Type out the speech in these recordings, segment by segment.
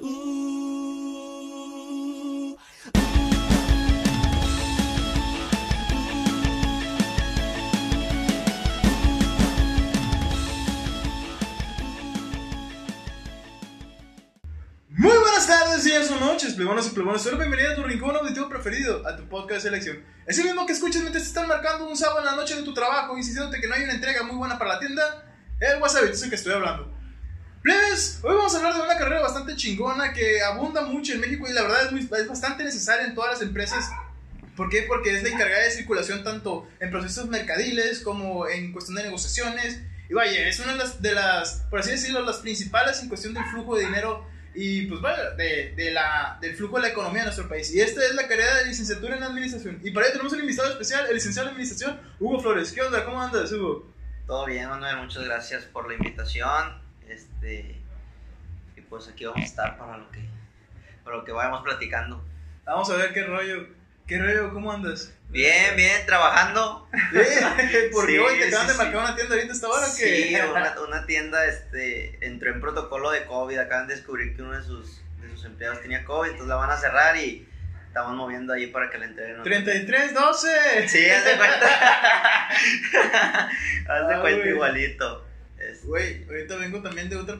Muy buenas tardes, días o noches, plebonos y plebones. Soy bienvenido a tu rincón auditivo preferido, a tu podcast de selección. Ese mismo que escuchas mientras te están marcando un sábado en la noche de tu trabajo, insistiéndote que no hay una entrega muy buena para la tienda. El WhatsApp, es el que estoy hablando. Plebes, hoy vamos a hablar de una carrera bastante chingona que abunda mucho en México y la verdad es, muy- es bastante necesaria en todas las empresas. ¿Por qué? Porque es la encargada de circulación tanto en procesos mercadiles como en cuestión de negociaciones. Y vaya, es una de las, de las, por así decirlo, las principales en cuestión del flujo de dinero y pues vaya, de, de la, del flujo de la economía de nuestro país. Y esta es la carrera de licenciatura en administración. Y para ello tenemos un invitado especial, el licenciado en administración, Hugo Flores. ¿Qué onda? ¿Cómo andas, Hugo? Todo bien, Manuel, muchas gracias por la invitación. Este, y pues aquí vamos a estar para lo que, para lo que vayamos platicando. Vamos a ver qué rollo. ¿Qué rollo? ¿Cómo andas? Bien, bien, trabajando. ¿Eh? Porque Sí, hoy te acaban sí, de marcar sí. una tienda ahorita esta hora o qué? Sí, una, una tienda este, entró en protocolo de COVID. Acaban de descubrir que uno de sus, de sus empleados tenía COVID, entonces la van a cerrar y estamos moviendo ahí para que la entreguen. otro- 33, 12. Sí, haz de cuenta. haz de Ah, cuenta güey. igualito. Güey, ahorita vengo también de otra,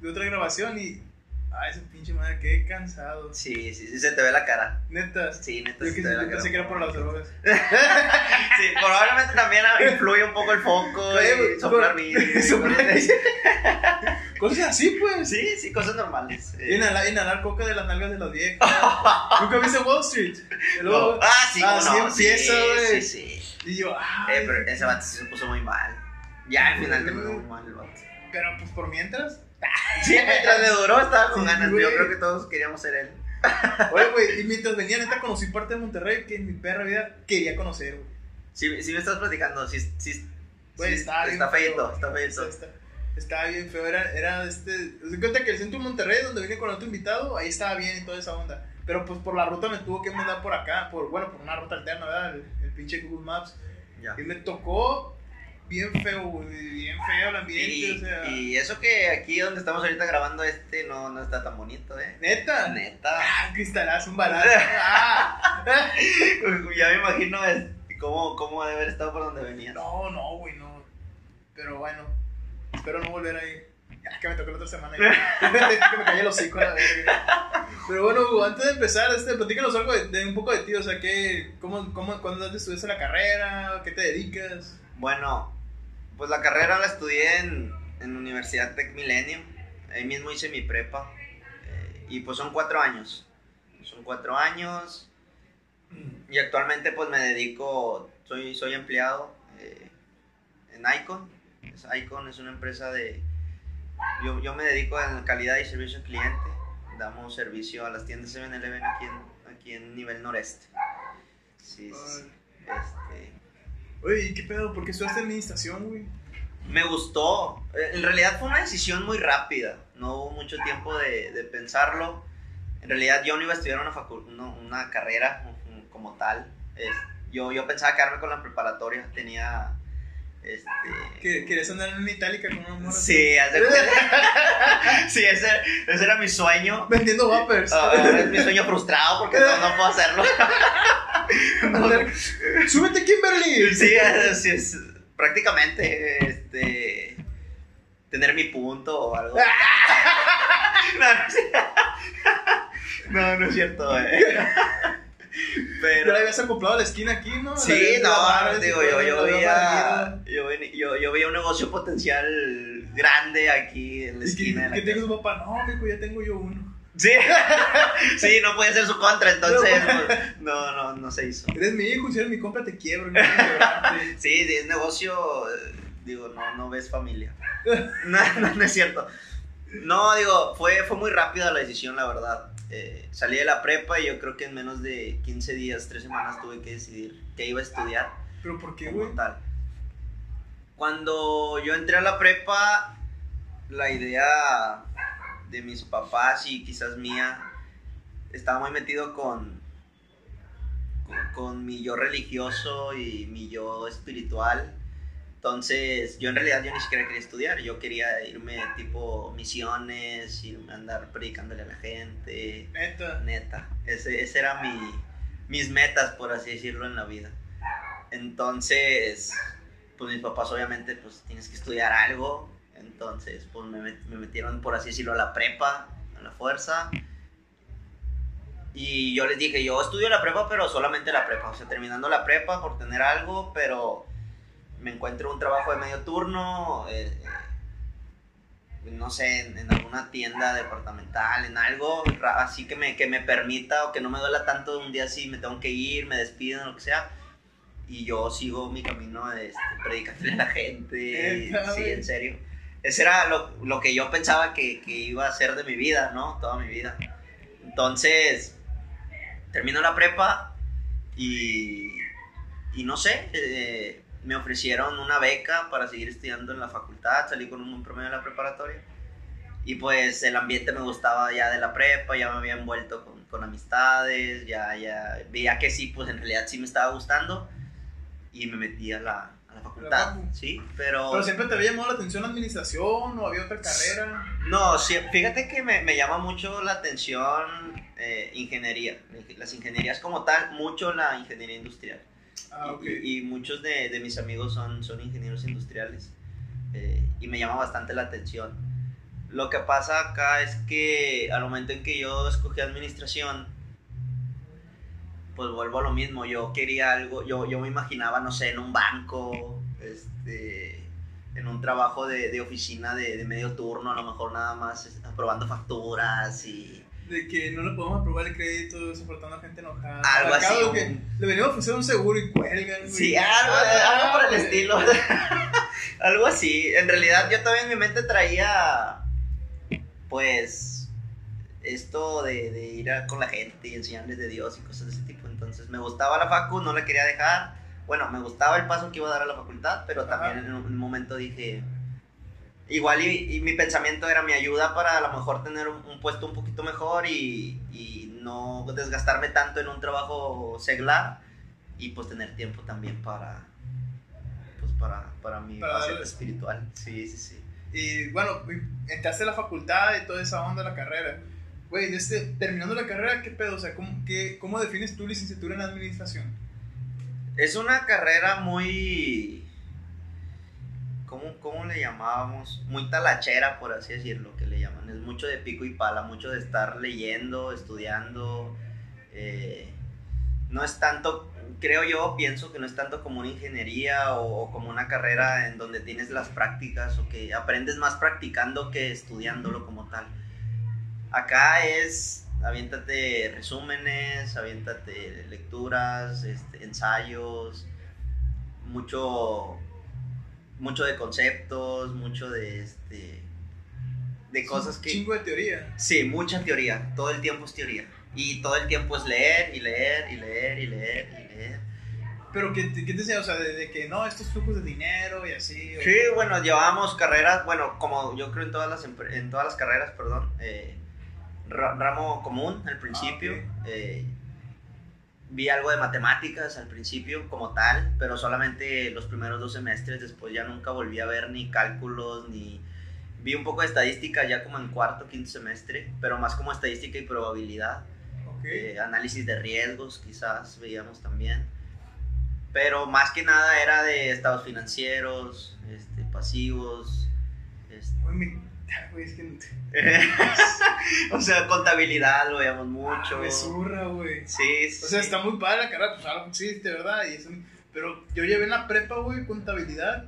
de otra grabación y. Ay, esa pinche madre, qué cansado. sí, sí, sí, se te ve la cara. Neta. Sí, neta, Yo se que te ve la cara. que era por las drogas. Sí, probablemente también influye un poco el foco y soplar con- vidrio. soplar cosas- así, pues. Sí, sí, cosas normales. eh. Inhalar, inhalar coca de las nalgas de las viejas. ¿Nunca viste Wall Street? Y luego- No. Ah, sí, Así cómo no, empieza, sí, güey. Sí, sí. Y yo, ay. Eh, pero ese vato se puso muy mal. Ya al final terminó muy mal el vato. pero, pues por mientras. Sí, mientras le duró estaba con Sí, ganas. güey. Yo creo que todos queríamos ser él. Oye, güey, y mientras venía, neta, conocí parte de Monterrey que en mi perra vida quería conocer, güey. Sí, sí me estás platicando, sí, sí. Güey, sí, está está feito, está feito. Está- Estaba bien feo, era, era este. Se cuenta que el centro de Monterrey, donde vine con otro invitado, ahí estaba bien y toda esa onda. Pero pues por la ruta me tuvo que mandar por acá, por bueno, por una ruta alterna, ¿verdad? El, el pinche Google Maps. Ya. Y me tocó bien feo, güey, bien feo el ambiente, Y, o sea. y eso que aquí donde estamos ahorita grabando este no, no está tan bonito, eh. Neta. Neta. Ah, cristalazo, un balazo. ah. ya me imagino es, cómo, cómo debe haber estado por donde venía. No, no, güey, no. Pero bueno, espero no volver ahí. Ya que me tocó la otra semana. que me cayó el hocico a la verga. Pero bueno, antes de empezar, este, platícanos algo de, de un poco de ti. O sea, ¿qué, cómo, cómo, ¿cuándo estudiaste la carrera? ¿Qué te dedicas? Bueno, pues la carrera la estudié en, en Universidad Tech Millennium. Ahí mismo hice mi prepa. eh, y pues son cuatro años. Son cuatro años. Y actualmente pues me dedico, soy, soy empleado eh, en Icon. Es Icon es una empresa de... Yo, yo me dedico en calidad y servicio al cliente. Damos servicio a las tiendas 7-Eleven aquí en, aquí en nivel noreste. Sí, sí, sí. Este, Oye, ¿y qué pedo? ¿Por qué estudiaste administración, güey? Me gustó. Eh, En realidad fue una decisión muy rápida. No hubo mucho tiempo de, de pensarlo. En realidad yo no iba a estudiar una, no, una carrera como tal. Yo, yo pensaba quedarme con la preparatoria. Tenía... Este... ¿Que- ¿Querías andar en una itálica con una morra? Sí, cuenta. sí, ese, ese era mi sueño. Vendiendo vapers. Ah, Ahora es mi sueño frustrado porque no, no puedo hacerlo. ¡Súbete, Kimberly! Sí, es, sí, es prácticamente este tener mi punto o algo. no, no, es cierto. no, no es cierto, eh. Pero la habías acoplado a la esquina aquí, ¿no? Sí, no, digo, yo, yo veía yo, yo, yo veía un negocio potencial grande aquí en la ¿Y esquina qué, de qué la te dijo casa. su papá? No, mijo, ya tengo yo uno. Sí, sí, no podía ser su contra, entonces No. no, no, se hizo. Eres mi hijo, si eres mi compra te quiebro. No. Sí, es negocio, digo, no, no ves familia. No, no, no es cierto. No, digo, fue, fue muy rápida la decisión, la verdad. Eh, salí de la prepa y yo creo que en menos de 15 días, 3 semanas tuve que decidir qué iba a estudiar ¿Pero por qué, güey? tal. Cuando yo entré a la prepa, la idea de mis papás y quizás mía estaba muy metido con, con, con mi yo religioso y mi yo espiritual. Entonces, yo en realidad yo ni siquiera quería estudiar, yo quería irme tipo misiones, irme a andar predicándole a la gente. Neta. Neta, ese, ese era mi, mis metas, por así decirlo, en la vida. Entonces, pues mis papás obviamente, pues tienes que estudiar algo. Entonces, pues me, me metieron, por así decirlo, a la prepa, a la fuerza. Y yo les dije, yo estudio la prepa, pero solamente la prepa. O sea, terminando la prepa por tener algo, pero me encuentro un trabajo de medio turno, eh, eh, no sé, en, en alguna tienda departamental, en algo así que me, que me permita o que no me duela tanto un día si me tengo que ir, me despiden, lo que sea. Y yo sigo mi camino de este, predicarle a la gente. Sí, en serio. Ese era lo, lo que yo pensaba que, que iba a ser de mi vida, ¿no? Toda mi vida. Entonces, termino la prepa y, y no sé, eh, me ofrecieron una beca para seguir estudiando en la facultad, salí con un buen promedio de la preparatoria y pues el ambiente me gustaba ya de la prepa, ya me había envuelto con, con amistades, ya, ya veía que sí, pues en realidad sí me estaba gustando y me metí a la, a la facultad, facu. sí, pero... Pero siempre te había llamado la atención la administración o había otra carrera. No, sí, fíjate que me, me llama mucho la atención eh, ingeniería, las ingenierías como tal, mucho la ingeniería industrial. Ah, y, muchos de, de mis amigos son, son ingenieros industriales eh, y me llama bastante la atención. Lo que pasa acá es que al momento en que yo escogí administración, pues vuelvo a lo mismo, yo quería algo, yo, yo me imaginaba, no sé, en un banco, este, en un trabajo de, de oficina de, medio turno, a lo mejor nada más aprobando facturas y De que no le podemos aprobar el crédito, soportando a gente enojada. Algo así, lo que le venimos a ofrecer un seguro y cuelgan. güey. Sí, algo, Ah, algo por el güey. estilo. algo así. En realidad yo también en mi mente traía, pues, esto de, de ir a- con la gente y enseñarles de Dios y cosas de ese tipo. Entonces me gustaba la facu, no la quería dejar. Bueno, me gustaba el paso que iba a dar a la facultad, pero también Ajá. en un momento dije, igual y, y mi pensamiento era mi ayuda para a lo mejor tener un, un puesto un poquito mejor y, y no desgastarme tanto en un trabajo seglar y pues tener tiempo también para pues para, para mi Para faceta espiritual. Sí, sí, sí. Y bueno, entraste a la facultad y toda esa onda de la carrera. Güey, este, terminando la carrera, ¿qué pedo? O sea, ¿cómo, qué, ¿cómo defines tu licenciatura en administración? Es una carrera muy ¿cómo, cómo le llamábamos? Muy talachera, por así decirlo, que le llaman. Es mucho de pico y pala, mucho de estar leyendo, estudiando. eh, no es tanto, creo yo, pienso que no es tanto como una ingeniería o, como una carrera en donde tienes las prácticas o que aprendes más practicando que estudiándolo como tal. Acá es, aviéntate resúmenes, aviéntate lecturas, este, ensayos, mucho, mucho de conceptos, mucho de, este, de cosas que... Chingo de teoría. Sí, mucha teoría. Todo el tiempo es teoría. Y todo el tiempo es leer y leer y leer y leer y leer. Pero, ¿qué, te- qué te decía? O sea, de, de que no, estos flujos de dinero y así. o- Sí, bueno, llevábamos carreras, bueno, como yo creo en todas las, en todas las carreras, perdón, eh, ra- ramo común al principio. Ah, eh, vi algo de matemáticas al principio como tal, pero solamente los primeros dos semestres, después ya nunca volví a ver ni cálculos, ni... Vi un poco de estadística ya como en cuarto, quinto semestre, pero más como estadística y probabilidad. Ok. eh, análisis de riesgos quizás veíamos también. Pero más que nada era de estados financieros, este, pasivos, este, güey, es que o sea, contabilidad lo veíamos mucho. me zurra, güey. Sí, sí. O sea, está muy padre la carrera, pues algo existe, ¿verdad? Y pero yo llevé en la prepa, güey, contabilidad,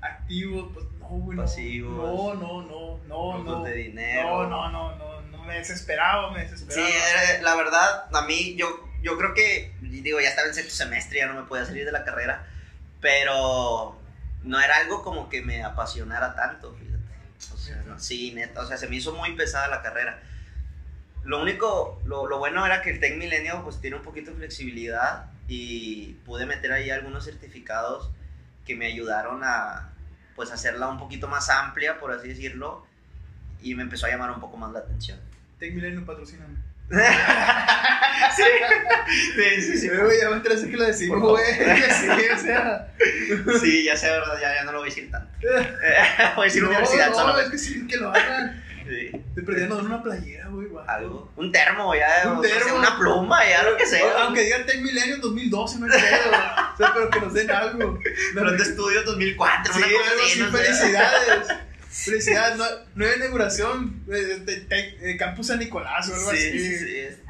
activos, pues no, güey, no. Pasivos. No, no, no, no, no. de dinero. No, no, no, no, no, me desesperaba, me Sí, desesperaba. era- la verdad, a mí, yo, yo creo que, digo, ya estaba en sexto semestre, ya no me podía salir de la carrera, pero no era algo como que me apasionara tanto, fíjate. Sí, neta, o sea, se me hizo muy pesada la carrera. Lo único, lo, lo bueno era que el Tech Milenio pues tiene un poquito de flexibilidad y pude meter ahí algunos certificados que me ayudaron a pues hacerla un poquito más amplia, por así decirlo, y me empezó a llamar un poco más la atención. Tech Milenio patrocíname. Sí, sí, sí. sí. Eh, güey, ya me enteré que lo decimos, güey. Sí, o sea. Sí, ya sé, verdad, ya, ya no lo voy a decir tanto. voy a decir no, universidad no, solo. es que sí, que lo hagan. Sí, Te dar una playera, güey, algo. Un termo, ya, Un o sea, termo. una pluma, ya, lo que sea. Aunque digan Tech Millennium 2012, no es pedo. O sea, pero que nos den algo. Pero de estudio 2004, Sí, una cosa así, no felicidades. Felicidades, nue- nueva inauguración de, de- Campus San Nicolás o algo Sí, así. sí, sí, este.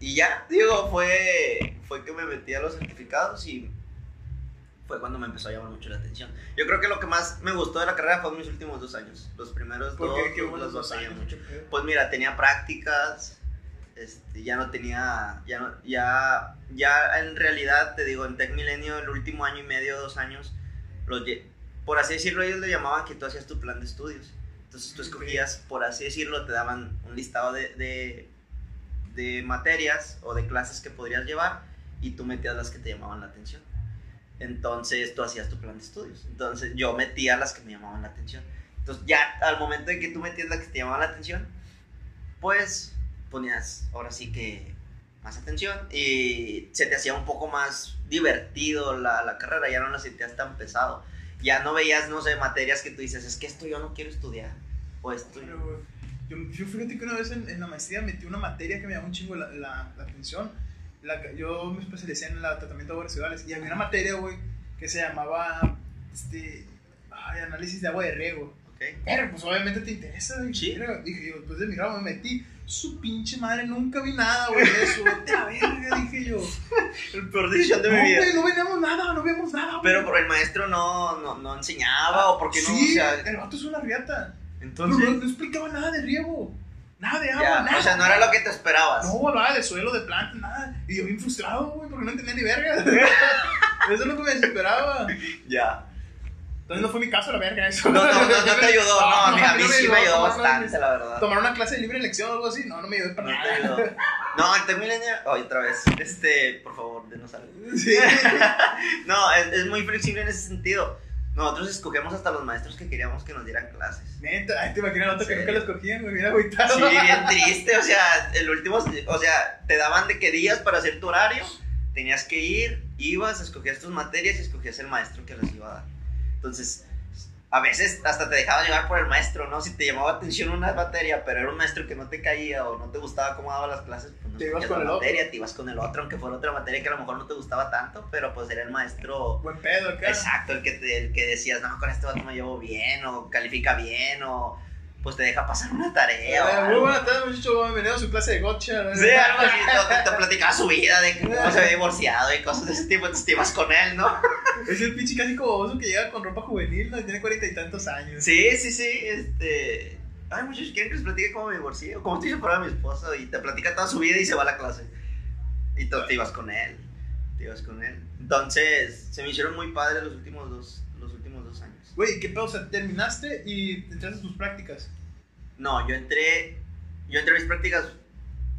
Y ya, digo, fue, fue que me metí a los certificados y fue cuando me empezó a llamar mucho la atención. Yo creo que lo que más me gustó de la carrera fue mis últimos dos años. Los primeros ¿Por dos, qué? Qué los dos dos años mucho. Pues mira, tenía prácticas, este, ya no tenía, ya, no- ya, ya en realidad, te digo, en Tech Milenio, el último año y medio, dos años, los, por así decirlo, ellos le llamaban que tú hacías tu plan de estudios. Entonces tú escogías, por así decirlo, te daban un listado de, de, de materias o de clases que podrías llevar y tú metías las que te llamaban la atención. Entonces tú hacías tu plan de estudios. Entonces yo metía las que me llamaban la atención. Entonces ya al momento de que tú metías las que te llamaban la atención, pues ponías ahora sí que más atención y se te hacía un poco más divertido la, la carrera, ya no la sentías tan pesado. Ya no veías, no sé, materias que tú dices, es que esto yo no quiero estudiar. O esto... Pero, yo, yo fíjate que una vez en, en la maestría metí una materia que me llamó un chingo la, la, la atención. La, yo me especialicé en el tratamiento de aguas residuales y había una materia, güey, que se llamaba este, ay, análisis de agua de riego. ¿Ok? Pero pues obviamente te interesa. Sí. Dije yo, después de mi ramo me metí. Su pinche madre, nunca vi nada, güey, de eso. La verga, dije yo. El peor decisión de No, mi vida. güey, no veíamos nada, no veíamos nada, güey. Pero por el maestro no, no, no enseñaba o porque no, Sí, o sea, el vato es una riata. entonces... Pero no, no explicaba nada de riego. Nada de agua, Ya, nada. o sea, no era lo que te esperabas. No, hablaba de suelo, de plantas, nada. Y yo bien frustrado, güey, porque no entendía ni verga. eso es lo que me desesperaba. Ya. Entonces no fue mi caso la verga eso. No, no, no, no te ayudó. No, mí, a mí no sí me ayudó bastante, la verdad. Tomar una clase de libre elección o algo así, no, no me ayudó para No te nada. ayudó. No, el. Oye, otra vez. Este, por favor, denos algo. Sí. No, es, es muy flexible en ese sentido. Nosotros escogemos hasta los maestros que queríamos que nos dieran clases. Neta, ay, te imaginas el otro que nunca lo escogían, güey, bien agüitado. Sí, bien triste, o sea, el último, o sea, te daban de qué días para hacer tu horario, tenías que ir, ibas, escogías tus materias y escogías el maestro que las iba a dar. Entonces, a veces hasta te dejaba llevar por el maestro, ¿no? Si te llamaba atención una materia, pero era un maestro que no te caía o no te gustaba cómo daba las clases, pues no Te ibas con la el otro. materia, te ibas con el otro, aunque fuera otra materia que a lo mejor no te gustaba tanto, pero pues era el maestro Buen pedo acá. Exacto, el que, te- el que decías, no, con este vato me llevo bien, o califica bien, o pues te deja pasar una tarea. Eh, muy buenas tardes, muchachos. Bienvenido a su clase de gotcha. Sí, algo así, no, te, te platicaba su vida, de cómo se había divorciado y cosas de ese tipo, entonces te ibas con él, ¿no? Es el pinche casi como oso que llega con ropa juvenil, ¿no? Y tiene cuarenta y tantos años. Sí, sí, sí, este... Ay, muchachos, ¿quieren que les platique cómo me divorcié? O cómo estoy separado de mi esposo, y te platica toda su vida y se va a la clase. Y tú te ibas con él, te ibas con él. Entonces, se me hicieron muy padres los últimos dos, los últimos dos años. Güey, ¿qué pedo? O sea, terminaste y entraste a tus prácticas. No, yo entré, yo entré a mis prácticas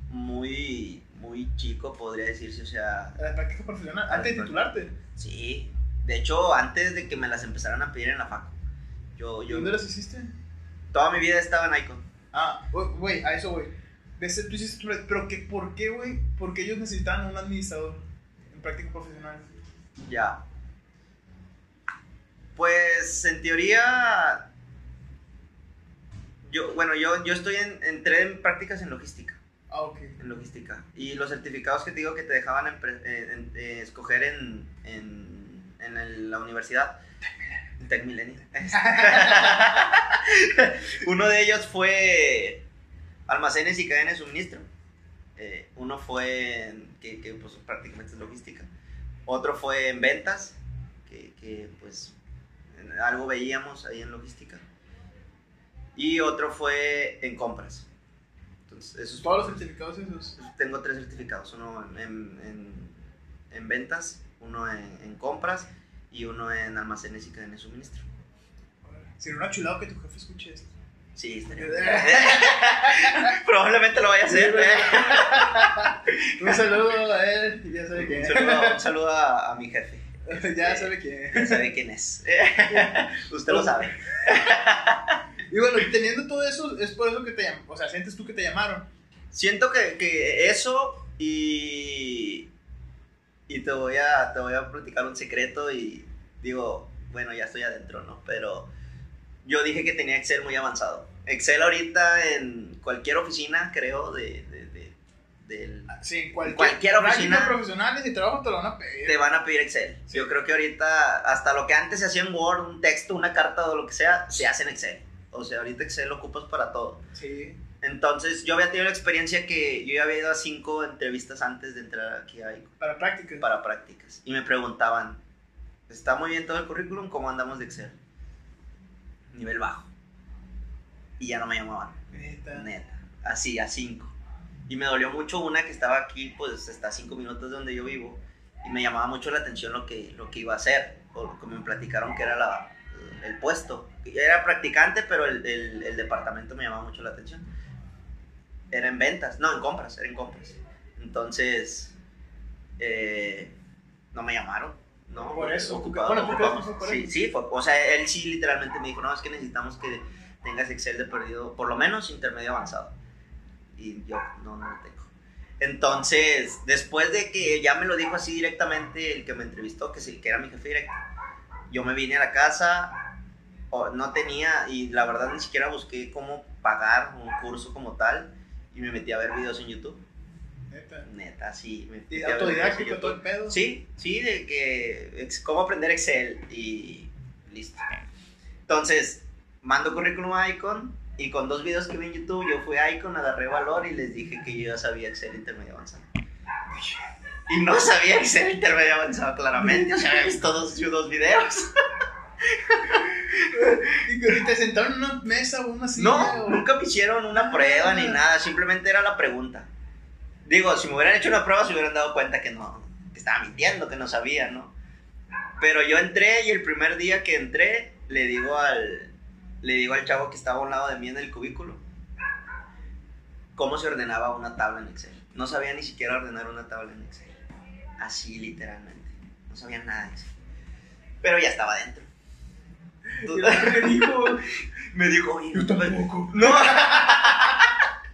muy, muy chico, podría decirse, o sea, A la práctica profesional, antes de la titularte. sí. De hecho, antes de que me las empezaran a pedir en la facu, yo, ¿Y yo, dónde las hiciste? toda mi vida estaba en Icon. Ah, güey, a eso, güey. Tú hiciste, pero que, ¿por qué, güey? Porque ellos necesitaban un administrador en práctica profesional. Ya. Pues, en teoría, yo, bueno, yo, yo estoy en, entré en prácticas en logística. Ah, ok. en logística. Y los certificados que te digo que te dejaban en eh, en- eh, escoger en, en, la universidad. Tech Millennium. Uno de ellos fue almacenes y cadenas de suministro. Eh, uno fue que, que, pues prácticamente es logística. Otro fue en ventas, que, que, pues algo veíamos ahí en logística. Y otro fue en compras. Entonces, esos Todos los certificados esos. tengo tres certificados, uno en, en, en- en ventas, uno en, en compras y uno en almacenes y cadenas de suministro. Sería una chulada que tu jefe escuche esto. Sí, estaría. Probablemente lo vaya a hacer. Sí, Un saludo a él, y ya sabe Un saludo, un saludo a, a mi jefe. ya sabe quién. Ya sabe quién es. Usted lo sabe. Y bueno, teniendo todo eso, es por eso que te llaman. O sea, sientes tú que te llamaron. Siento que, que eso y. Y te voy, a, te voy a platicar un secreto y digo, bueno, ya estoy adentro, ¿no? Pero yo dije que tenía Excel muy avanzado. Excel ahorita en cualquier oficina, creo, de- del- Sí, cualquier, Cualquier oficina- profesionales y trabajo te lo van a pedir. te van a pedir Excel. Sí. Yo creo que ahorita, hasta lo que antes se hacía en Word, un texto, una carta o lo que sea, se hace en Excel. O sea, ahorita Excel lo ocupas para todo. Sí. Entonces, yo había tenido la experiencia que yo ya había ido a cinco entrevistas antes de entrar aquí a ICO Para prácticas. para prácticas. Y me preguntaban, ¿está muy bien todo el currículum? ¿Cómo andamos de Excel? Nivel bajo. Y ya no me llamaban. Neta. Neta. Así, a cinco. Y me dolió mucho una que estaba aquí, pues está a cinco minutos de donde yo vivo. Y me llamaba mucho la atención lo que, lo que iba a hacer. O lo que me platicaron que era la, el puesto. Era practicante, pero el, el- el departamento me llamaba mucho la atención. Era en ventas, no, en compras, era en compras. Entonces, eh, no me llamaron. No, Por eso. ocupado, Bueno, ¿tú ocupado. por Sí, sí, fue- o sea, él sí literalmente me dijo, no, es que necesitamos que tengas Excel de perdido, por lo menos intermedio avanzado. Y yo no, no lo tengo. Entonces, después de que ya me lo dijo así directamente el que me entrevistó, que, sí, que era mi jefe directo, yo me vine a la casa, o no tenía, y la verdad ni siquiera busqué cómo pagar un curso como tal, y me metí a ver videos en YouTube. Neta. Neta, sí. Me Y a autodidáctico todo el pedo. Sí, sí, de que cómo aprender Excel y listo. Entonces, mando currículum a Icon y con dos videos que vi en YouTube, yo fui a Icon, agarré valor y les dije que yo ya sabía Excel intermedio avanzado. Y no sabía Excel intermedio avanzado claramente, o sea, había visto dos, dos videos. Y que te sentaron en una mesa o una silla. No, o- nunca me hicieron una prueba ni nada, simplemente era la pregunta. Digo, si me hubieran hecho una prueba se hubieran dado cuenta que no, que estaba mintiendo, que no sabía, ¿no? Pero yo entré y el primer día que entré le digo al le digo al chavo que estaba a un lado de mí en el cubículo cómo se ordenaba una tabla en Excel. No sabía ni siquiera ordenar una tabla en Excel. Así literalmente. No sabía nada de Excel. Pero ya estaba dentro. Me dijo, Me dijo, yo tampoco. no.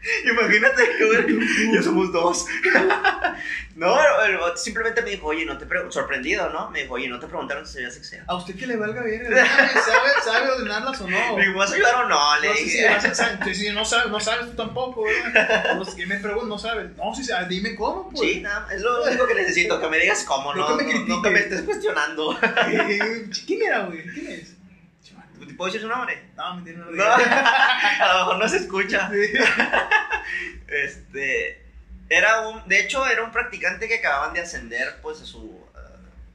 Imagínate que ya somos dos. no, el simplemente me dijo, oye, no te pre- sorprendido, ¿no? Me dijo, oye, no te preguntaron si sabías Excel. A usted que le valga bien, ¿sabe, ¿sabe ordenarlas o no? Me dijo, ¿vas a ayudar o no? Le No sé dije. saber, si no sabes, no sabes tú tampoco, ¿verdad? No sé, ¿qué me pregunto? No sabes. No, sí, dime cómo, pues. Sí, nada, es lo único que necesito, que me digas cómo, No no, que me no, no que me estés cuestionando. ¿Quién era, güey? ¿Quién es? ¿Te puedo decir su nombre? No, mentira, no. No, a lo mejor no se escucha. Sí. Este, era un, de hecho era un practicante que acababan de ascender pues a su, uh,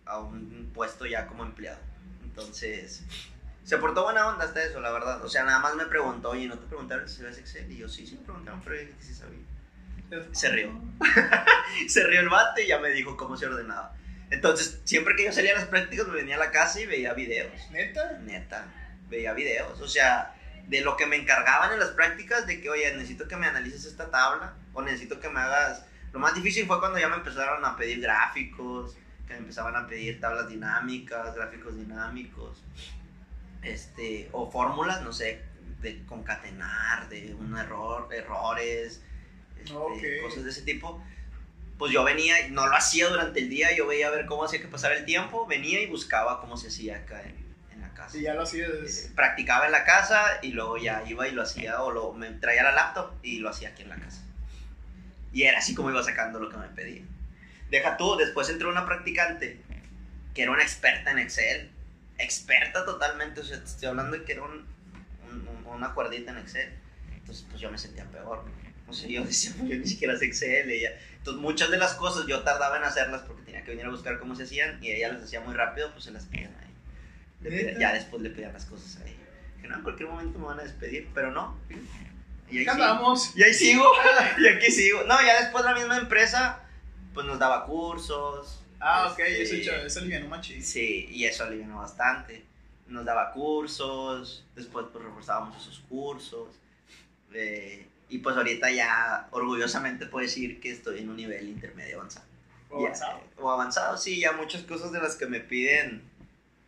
a un puesto ya como empleado. Entonces, se portó buena onda hasta eso, la verdad. O sea, nada más me preguntó, oye, ¿no te preguntaron si sabes Excel? Y yo, sí, sí me preguntaron, pero que sí sabía. Se rió. Se rió el bate y ya me dijo cómo se ordenaba. Entonces, siempre que yo salía a las prácticas, me venía a la casa y veía videos. ¿Neta? Neta, veía videos. O sea, de lo que me encargaban en las prácticas, de que, oye, necesito que me analices esta tabla, o necesito que me hagas. Lo más difícil fue cuando ya me empezaron a pedir gráficos, que me empezaban a pedir tablas dinámicas, gráficos dinámicos, este, o fórmulas, no sé, de concatenar, de un error, errores, este, Ok. cosas de ese tipo. Pues yo venía, no lo hacía durante el día, yo veía a ver cómo hacía que pasara el tiempo, venía y buscaba cómo se hacía acá en, casa. Sí, ya lo hacías. Eh, practicaba en la casa y luego ya iba y lo hacía o lo, me traía la laptop y lo hacía aquí en la casa. Y era así como iba sacando lo que me pedían. Deja tú, después entró una practicante que era una experta en Excel. Experta totalmente, o sea, te estoy hablando de que era un- un- un- una cuerdita en Excel. Entonces, pues yo me sentía peor. ¿no? Sea, yo decía, pues, yo ni siquiera sé Excel. Ella. Entonces, muchas de las cosas yo tardaba en hacerlas porque tenía que venir a buscar cómo se hacían y ella las hacía muy rápido, pues se las pedían ahí. Le pedía- ya después le pedían las cosas a ella. Que no, en cualquier momento me van a despedir, pero no. Y ahí Acá sigo. Y ahí sigo. Y aquí sigo. No, ya después la misma empresa, pues nos daba cursos. Ah, ok, este, eso, cha- eso alivianó machín. Sí, y eso alivianó bastante. Nos daba cursos, después pues reforzábamos esos cursos. eh, y pues ahorita ya orgullosamente puedo decir que estoy en un nivel intermedio avanzado. O Ya, avanzado. o avanzado, sí, ya muchas cosas de las que me piden,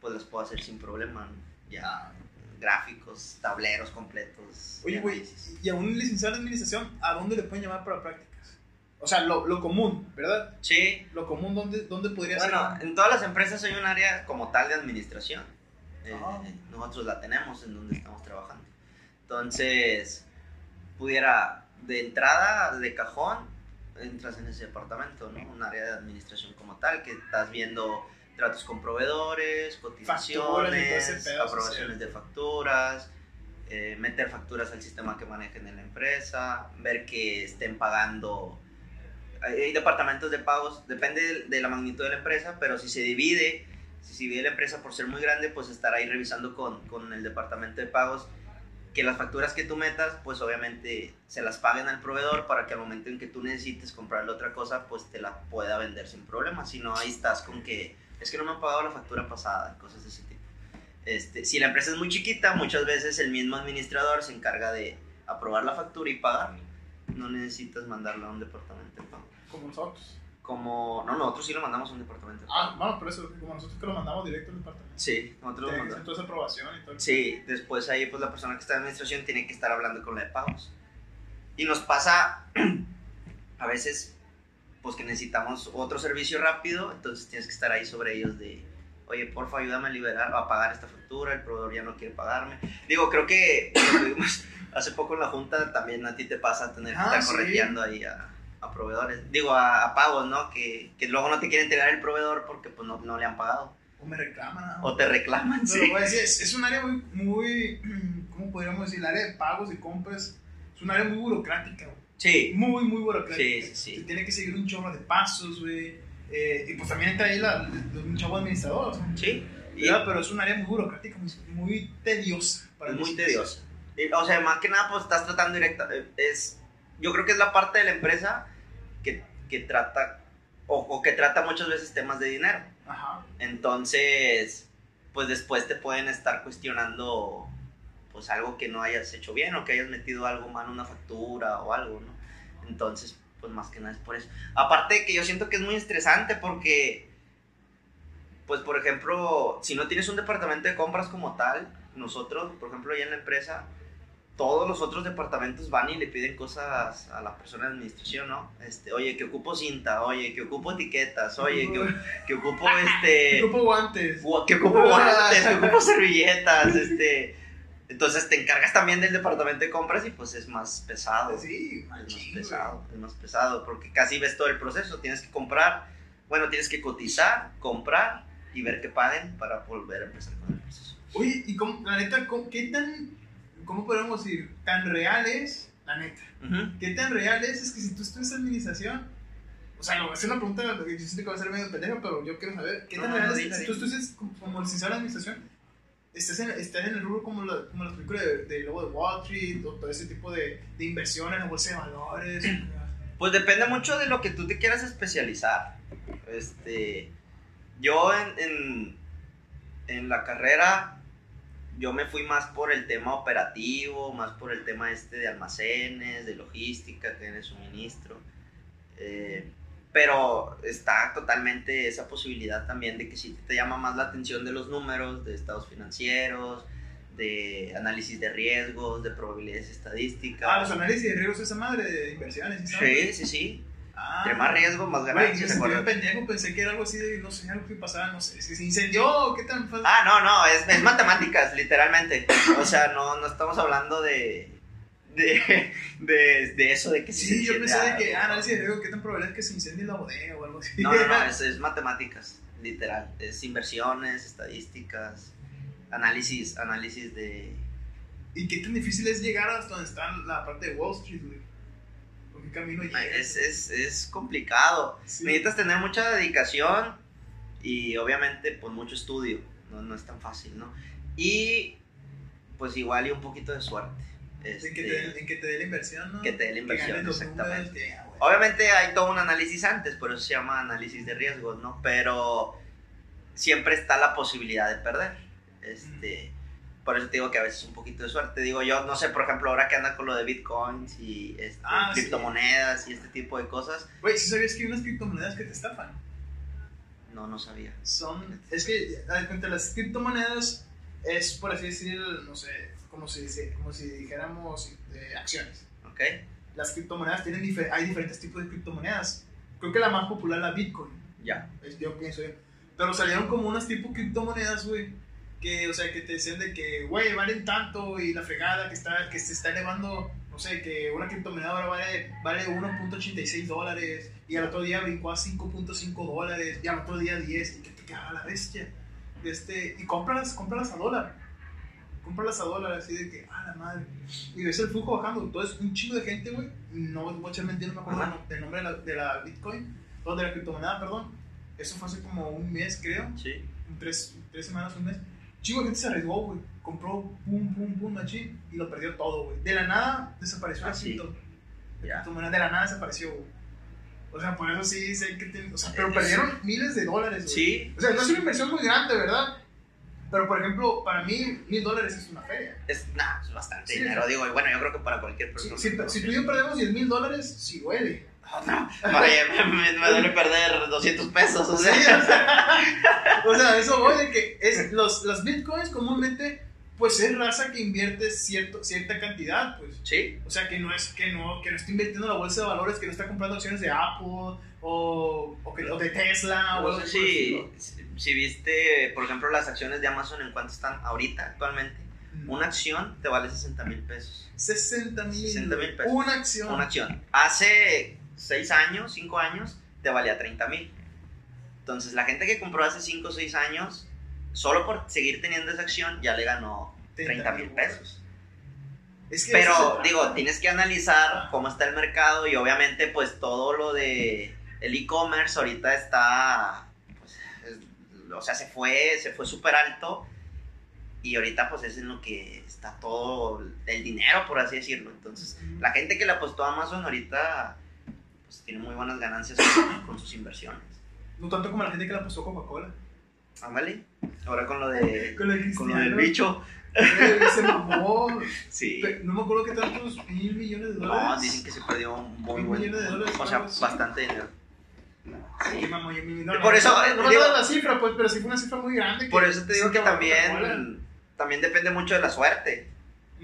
pues las puedo hacer sin problema. ¿no? Ya, gráficos, tableros completos. Oye, güey, y a un licenciado en administración, ¿a dónde le pueden llamar para prácticas? O sea, lo, lo común, ¿verdad? Sí, Lo común, ¿dónde, dónde podría bueno, ser? en todas las empresas hay un área como tal de administración. Eh, Ah. nosotros la tenemos en donde estamos trabajando. Entonces, pudiera, de entrada, de cajón, entras en ese departamento, ¿no? Un área de administración como tal, que estás viendo tratos con proveedores, cotizaciones, pedo aprobaciones de facturas, eh, meter facturas al sistema que manejen en la empresa, ver que estén pagando. Hay departamentos de pagos, depende de- de la magnitud de la empresa, pero si se divide, si se divide la empresa por ser muy grande, pues estar ahí revisando con, con el departamento de pagos que las facturas que tú metas, pues obviamente se las paguen al proveedor para que al momento en que tú necesites comprarle otra cosa, pues te la pueda vender sin problema. Si no, ahí estás con que es que no me han pagado la factura pasada, cosas de ese tipo. Este, si la empresa es muy chiquita, muchas veces el mismo administrador se encarga de aprobar la factura y pagarla. No necesitas mandarla a un departamento de pago. Como nosotros. Como, no, nosotros sí lo mandamos a un departamento de pago. Ah, bueno, por eso, como nosotros que lo mandamos directo al departamento. Sí, nosotros lo mandamos. esa aprobación y todo. Sí, después ahí pues la persona que está en administración tiene que estar hablando con la de pagos. Y nos pasa a veces pues que necesitamos otro servicio rápido, entonces tienes que estar ahí sobre ellos de, oye, porfa, ayúdame a liberar o a pagar esta factura, el proveedor ya no quiere pagarme. Digo, creo que hace poco en la junta, también a ti te pasa tener que Ah, estar sí. corregiendo ahí a, a proveedores, digo, a, a pagos, ¿no? Que, que luego no te quiere entregar el proveedor porque pues no, no le han pagado. O me reclaman. ¿no? O te reclaman, Pero, sí. decir, es, es un área muy, muy, ¿cómo podríamos decir? El área de pagos y compras es un área muy burocrática, güey. Sí, Muy, muy burocrática. Sí, sí, tiene que seguir un chorro de pasos, güey. Eh, y pues también entra ahí la, un chavo administrador, o sea, sí. Y- ¿verdad? Pero es un área muy burocrática, muy, muy tediosa. El muy. Y, O sea, más que nada, pues estás tratando directa. eh, Es, yo creo que es la parte de la empresa que, que trata, o, o que trata muchas veces temas de dinero. Ajá. Entonces, pues después te pueden estar cuestionando, pues algo que no hayas hecho bien o que hayas metido algo mal una factura o algo, ¿no? Entonces, pues más que nada es por eso. Aparte de que yo siento que es muy estresante porque, pues por ejemplo, si no tienes un departamento de compras como tal, nosotros, por ejemplo, allá en la empresa, todos los otros departamentos van y le piden cosas a la persona de administración, ¿no? Este, oye, que ocupo cinta, oye, que ocupo etiquetas, oye, que, que ocupo este... Grupo guantes. Gua- que ocupo guantes, que ocupo servilletas, este. Entonces te encargas también del departamento de compras y pues es más pesado. Sí, es más pesado, es más pesado, porque casi ves todo el proceso. Tienes que comprar, bueno, tienes que cotizar, comprar y ver que paguen para volver a empezar con el proceso. Oye, y cómo, la neta, ¿cómo- ¿qué tan, cómo podemos decir, tan real es, la neta? ¿Qué tan real es? Es que si tú estudias administración, o sea, lo, es una pregunta que yo siento que va a ser medio pendeja, pero yo quiero saber, ¿qué tan No, real no, es? Si tú estudias como, como licenciado en administración, estás en, estás en el rubro como, la, como las películas de, de Lobo de Wall Street, o todo ese tipo de, de inversión en bolsa de valores. Pues depende mucho de lo que tú te quieras especializar. Este, yo en, en, en la carrera, yo me fui más por el tema operativo, más por el tema este de almacenes, de logística, de suministro. Eh, pero está totalmente esa posibilidad también de que si te llama más la atención de los números, de estados financieros, de análisis de riesgos, de probabilidades estadísticas. Ah, los análisis de riesgos, esa madre de inversiones, ¿sí sabes? Sí, sí, sí. Ah. Entre más riesgo, más ganancias. yo pendejo, pensé que era algo así de, no sé, algo que pasaba, no sé, se incendió, ¿qué tan fácil? Ah, no, no, es, es matemáticas, literalmente. O sea, no, no estamos hablando de, de, de, de eso de que sí, se yo enciende pensé de que, ah, análisis de riesgo, ¿qué tan probable es que se incendie la bodega o algo así? No, no, no, es, es matemáticas, literal. Es inversiones, estadísticas, análisis, análisis de... ¿Y qué tan difícil es llegar hasta donde está la parte de Wall Street, güey? ¿Por qué camino llegas? Es, es, es complicado. Sí. Necesitas tener mucha dedicación y obviamente pues mucho estudio. No, no es tan fácil, ¿no? Y pues igual y un poquito de suerte. En que, Este, te, en que te dé la inversión, ¿no? que te dé la inversión, exactamente. números, que, ah. Obviamente hay todo un análisis antes, por eso se llama análisis de riesgos, ¿no? Pero siempre está la posibilidad de perder. Este, por eso te digo que a veces un poquito de suerte. Digo yo, no sé, por ejemplo, ahora que anda con lo de bitcoins y este, Ah, sí. criptomonedas y este tipo de cosas, Güey, ¿sí sabías que hay unas criptomonedas que te estafan? no, no sabía. Son, es que, de cuenta, las criptomonedas es, por así decir, no sé, como si, dice- como si dijéramos eh, acciones. Ok. Las criptomonedas tienen difer- hay diferentes tipos de criptomonedas. Creo que la más popular es la Bitcoin. Ya. Es- yo pienso yo. Pero salieron como unas tipo criptomonedas, güey. Que, o sea, que te decían de que, güey, valen tanto y la fregada que, está, que se está elevando, no sé, que una criptomoneda ahora vale, vale 1.86 dólares y al otro día brincó a 5.5 dólares y al otro día 10 y que te quedaba la bestia. Este, y cómpralas, cómpralas a dólar. Cómpralas a dólar, así de que, ah, la madre. Y ves el flujo bajando. Entonces, un chingo de gente, güey, no voy a echar mentira, no me acuerdo Ajá. del no- del nombre de la, de la Bitcoin, o de la criptomoneda, perdón. Eso fue hace como un mes, creo. Sí. Tres, tres semanas, un mes. Chingo de gente se arriesgó, güey. Compró, pum, pum, pum, machín, y lo perdió todo, güey. De la nada desapareció Ah, la sí. La criptomoneda de la nada desapareció, güey. O sea, por eso sí sé que tienen. O sea, pero Eh, perdieron miles de dólares, güey. Sí. O sea, no es una inversión muy grande, ¿verdad? Pero, por ejemplo, para mí, mil dólares es una feria. Es, nah, es bastante Sí. dinero, digo. Y bueno, yo creo que para cualquier persona. si, si tú y yo perdemos 10 mil dólares, sí duele. Oh, no. Oye, me, duele perder 200 pesos, o sea. o sea, o sea, eso voy de que es, los, los bitcoins comúnmente, pues es raza que invierte cierto, cierta cantidad, pues. Sí. O sea, que no es que no, que no está invirtiendo en la bolsa de valores, que no está comprando acciones de Apple o, o, que- o de Tesla o No algo si, si, viste, por ejemplo, las acciones de Amazon en cuánto están ahorita, actualmente. Mm. Una acción te vale 60 mil pesos. 60 mil. 60 mil pesos. Una acción. Una acción. Hace 6 años, 5 años, te valía 30 mil. Entonces, la gente que compró hace 5 o 6 años, solo por seguir teniendo esa acción, ya le ganó 30 mil pesos. Es que Pero, digo, tienes que analizar cómo está el mercado y obviamente, pues todo lo de el e-commerce ahorita está, pues, es- o sea, se fue, se fue súper alto y ahorita, pues es en lo que está todo el dinero, por así decirlo. Entonces, la gente que le apostó a Amazon ahorita, pues tiene muy buenas ganancias con, con sus inversiones. No tanto como la gente que le apostó Coca-Cola. Ándale, ahora con lo de, Con el con lo del bicho. Eh, se mamó. Sí. No me acuerdo qué tantos mil millones de dólares. No, dicen que se perdió un muy buen, millones de dólares, o sea, bastante dinero. Sí, mamó, yo Y por eso, no, eh, no, no, digo- no la cifra, pues, pero sí fue una cifra muy grande. Por eso te digo que también, también depende mucho de la suerte.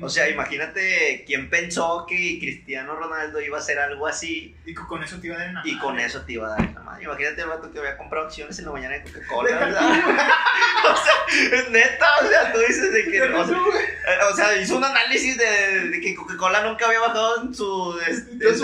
O sea, imagínate quién pensó que Cristiano Ronaldo iba a hacer algo así Y con eso te iba a dar en la y con madre. eso te iba a dar la madre. Imagínate el vato que había comprado acciones en la mañana de Coca-Cola. ¿verdad? o sea, es neta, o sea, tú dices de que. O sea, o hizo un análisis de, de que Coca-Cola nunca había bajado en, su,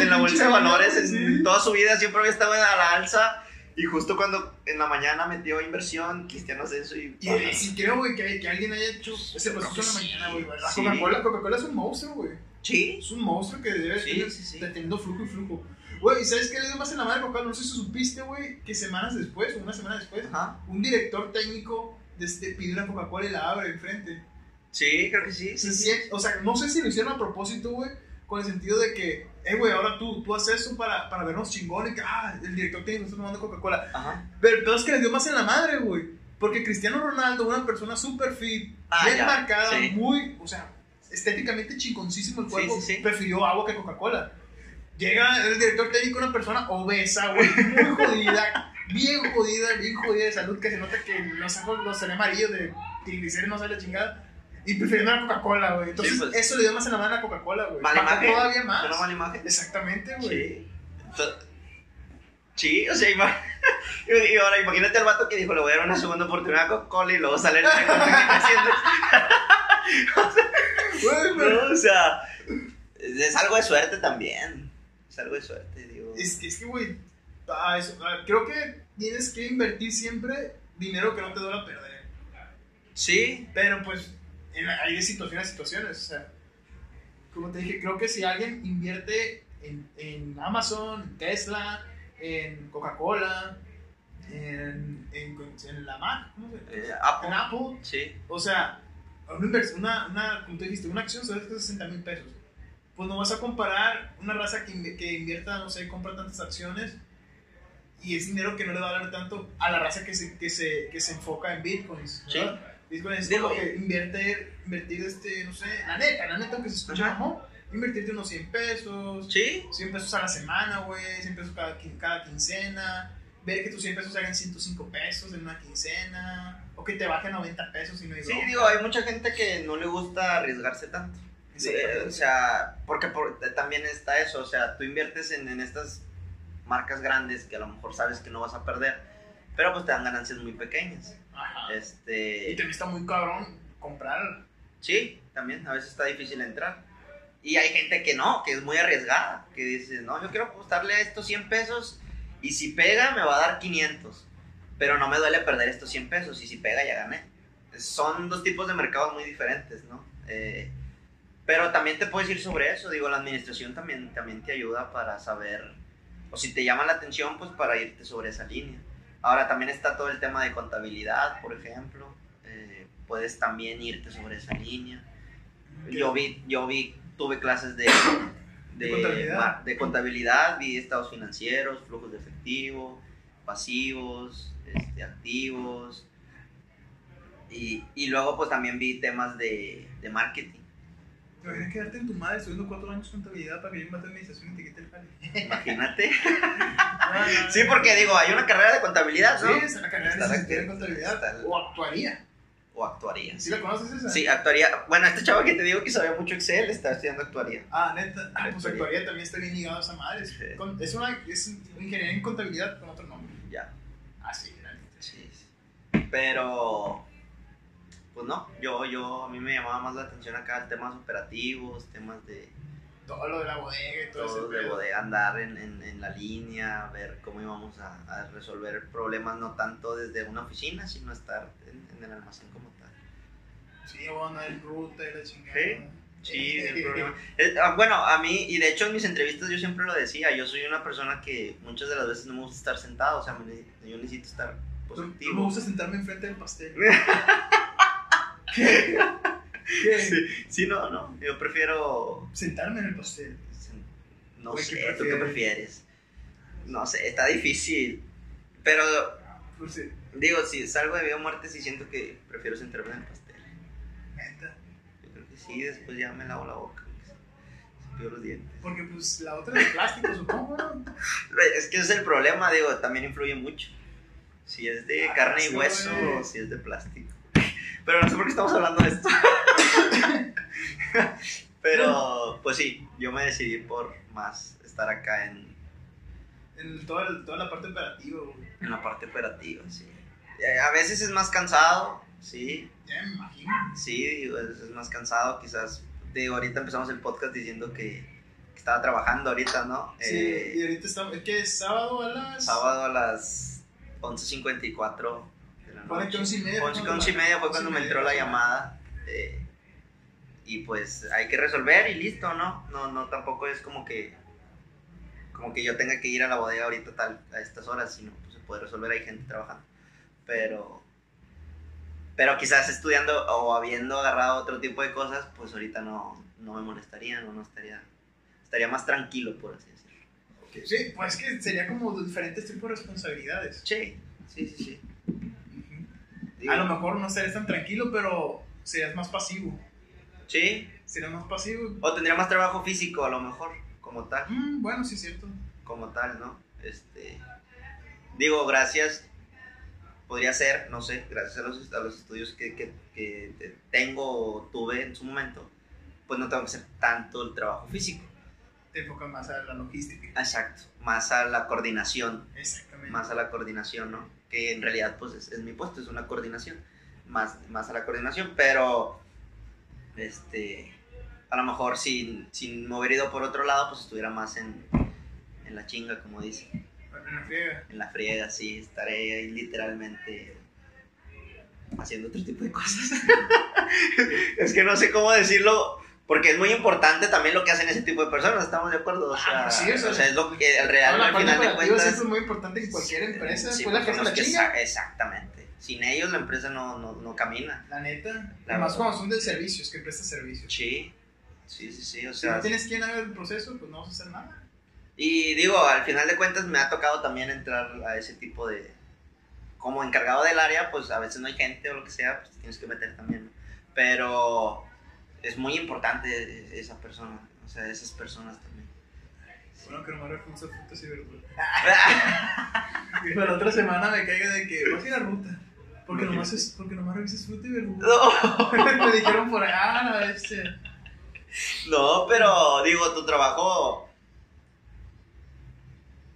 en, la bolsa de valores en toda su vida, siempre había estado a la alza. Y justo cuando en la mañana metió inversión, Cristiano Ascenso y. Y eh, sí creo, güey, que, que alguien haya hecho ese proceso en la mañana, güey. La sí. Coca-Cola, Coca-Cola es un monstruo, güey. Sí, Es un monstruo que debe Sí, tener sí, teniendo flujo y flujo. Güey, ¿y sabes qué le dio más en la madre Coca-Cola? No sé si supiste, güey, que semanas después, o una semana después, ajá. un director técnico de este, pide una Coca-Cola y la abre enfrente. Sí, creo que sí. sí, sí. o sea, no sé si lo hicieron a propósito, güey, con el sentido de que, eh, güey, ahora tú, tú haces eso para, para vernos chingón y que, ah, el director técnico está tomando Coca-Cola. Pero el peor es que le dio más en la madre, güey. Porque Cristiano Ronaldo, una persona súper fit, Ah, bien ya, marcada, sí. muy, o sea, estéticamente chingoncísimo el cuerpo, Sí, sí, sí. prefirió agua que Coca-Cola. Llega el director técnico, una persona obesa, güey, muy jodida, bien jodida, bien jodida de salud, que se nota que los ojos los amarillos de triglicéridos, no sale chingada. Y prefiriendo la Coca-Cola, güey. Entonces, Sí, pues. eso le dio más en la mano a Coca-Cola, güey. Mala imagen. Todavía ¿Es más. una mala imagen? Exactamente, güey. Sí. Sí, o sea, y ahora imagínate al vato que dijo, le voy a dar una segunda oportunidad a Coca-Cola y luego sale el está haciendo. Güey, pero- No, o sea, es algo de suerte también. Es algo de suerte, digo. Es que, es que, güey, ah, eso, ah, creo que tienes que invertir siempre dinero que no te duela perder. Sí, Pero, pues, en hay de situaciones a situaciones. O sea, como te dije, creo que si alguien invierte en, en Amazon, Tesla, en Coca-Cola, en, en, en la Mac, ¿cómo se eh, En Apple. Apple, Sí, o sea, una, una, una, como tú dijiste, una acción se vale 60 mil pesos. Pues no vas a comparar una raza que, que invierta, no sé, compra tantas acciones y es dinero que no le va a dar tanto a la raza que se, que se, que se enfoca en bitcoins. Sí. Digo, como que invertir, invertir, este, no sé, la neta, la neta, aunque se Ajá. mamón, invertirte unos 100 pesos, sí, 100 pesos a la semana, güey, 100 pesos cada, cada quincena, ver que tus 100 pesos hagan 105 pesos en una quincena, O que te baje 90 pesos y no hay Sí, digo, hay mucha gente que no le gusta arriesgarse tanto. Eh, o sea, porque por- también está eso, o sea, tú inviertes en, en estas marcas grandes que a lo mejor sabes que no vas a perder, pero pues te dan ganancias muy pequeñas. Ajá. Este, Y también está muy cabrón comprar. sí, también a veces está difícil entrar. Y hay gente que no, que es muy arriesgada, que dice, no, yo quiero apostarle a estos 100 pesos y si pega me va a dar 500, pero no me duele perder estos 100 pesos y si pega ya gané. Son dos tipos de mercados muy diferentes, ¿no? Eh, pero también te puedes ir sobre eso, digo, la administración también, también te ayuda para saber, o si te llama la atención, pues para irte sobre esa línea. Ahora también está todo el tema de contabilidad, por ejemplo, eh, puedes también irte sobre esa línea. Yo vi, yo vi, tuve clases de, De contabilidad. de contabilidad, vi estados financieros, flujos de efectivo, pasivos, este, activos. Y, y luego pues también vi temas de, de marketing. Imaginas quedarte en tu madre estudiando cuatro años contabilidad para que yo me mate administración y te quite el jale. Imagínate. sí, porque digo, hay una carrera de contabilidad, ¿no? Sí, es la carrera de que- contabilidad. O actuaría. O actuaría. ¿Sí la conoces esa? Sí, actuaría. Bueno, este chavo que te digo que sabía mucho Excel está estudiando actuaría. Ah, neta. Ah, pues Actuaría. también está bien ligado a esa madre. Es, Sí. es una es ingeniería en contabilidad con otro nombre. Ya. Ah, sí. Sí, sí. Pero, pues no, yo, yo, a mí me llamaba más la atención acá temas operativos, temas de Todo lo de la bodega y todo, todo eso. de poder andar en, en, en la línea, ver cómo íbamos a, a resolver problemas, no tanto desde una oficina, sino estar en, en el almacén como tal. Sí, en ruta y la chingada. Sí. Sí, el problema. Eh, ah, bueno, a mí, y de hecho en mis entrevistas yo siempre lo decía, yo soy una persona que muchas de las veces no me gusta estar sentado, o sea, me- yo necesito estar pues, No, no me gusta sentarme enfrente del pastel. ¿Qué? ¿Qué? Sí, sí, no, no. Yo prefiero. Sentarme en el pastel. No sé, ¿qué ¿tú qué prefieres? No sé, está difícil. Pero, Pues sí, digo, si salgo de vida o muerte, sí siento que prefiero sentarme en el pastel. neta. Yo creo que sí, después ya me lavo la boca. Se los dientes. Porque pues la otra es de plástico, supongo, ¿no? Es que ese es el problema, digo, también influye mucho. Si es de Ah, carne y hueso o si es de plástico. Pero no sé por qué estamos hablando de esto. Pero, pues sí, yo me decidí por más estar acá en, En toda, el- toda la parte operativa, güey. en la parte operativa, sí. Eh, A veces es más cansado, sí, Ya me imagino. sí, es, más cansado, quizás. Digo, ahorita empezamos el podcast diciendo que, estaba trabajando ahorita, ¿no? Sí, Eh, y ahorita estamos. ¿Es que es sábado a las. sábado a las 11.54 Pone que. 11 y media. 11, ¿no? 11 y media fue 11 cuando me entró la sí. llamada. eh, y pues hay que resolver y listo, ¿no? No, no, tampoco es como que como que yo tenga que ir a la bodega ahorita tal, a estas horas, sino pues se puede resolver, hay gente trabajando. Pero, pero quizás estudiando o habiendo agarrado otro tipo de cosas, pues ahorita no, no me molestaría, no, no estaría, estaría más tranquilo, por así decirlo. Sí, pues que sería como diferentes tipos de responsabilidades. Sí, sí, sí, sí. Digo, A lo mejor no serías tan tranquilo, pero serías más pasivo. Sí, Serías más pasivo. o tendría más trabajo físico a lo mejor, como tal. Mm, bueno, sí es cierto. como tal, ¿no? Este, digo, gracias, podría ser, no sé, gracias a los, a los estudios que, que, que te- tengo o tuve en su momento, pues no tengo que hacer tanto el trabajo físico. Te enfocas más a la logística. Exacto, más a la coordinación, Exactamente. más a la coordinación, ¿no? Que en realidad, pues es, es mi puesto, es una coordinación, más, más a la coordinación, pero, este, a lo mejor sin, sin me hubiera ido por otro lado, pues estuviera más en, en la chinga, como dice. En la friega. en la friega, sí, estaré ahí literalmente haciendo otro tipo de cosas. es que no sé cómo decirlo, porque es muy importante también lo que hacen ese tipo de personas, ¿estamos de acuerdo? O sea, Ah, sí, o sea, es lo que el real, al final de cuentas. es muy importante en cualquier empresa. sí, la los la que sa- Exactamente. Sin ellos la empresa no, no, no camina. La neta. Además, cuando son de servicios, que prestas servicios. Sí, sí, sí, sí. O Si sea, no tienes quien haga el proceso, pues no vas a hacer nada. Y digo, al final de cuentas me ha tocado también entrar a ese tipo de... Como encargado del área, pues a veces no hay gente o lo que sea, pues tienes que meter también. Pero es muy importante esa persona, o sea, esas personas también. Bueno, que no me refusa frutas y verduras. Y para la otra semana me caiga de que vas a ir a ruta. Porque nomás, es, porque nomás revisas fruta y verdura. No, Me dijeron por allá, no, este. no, pero digo, tu trabajo.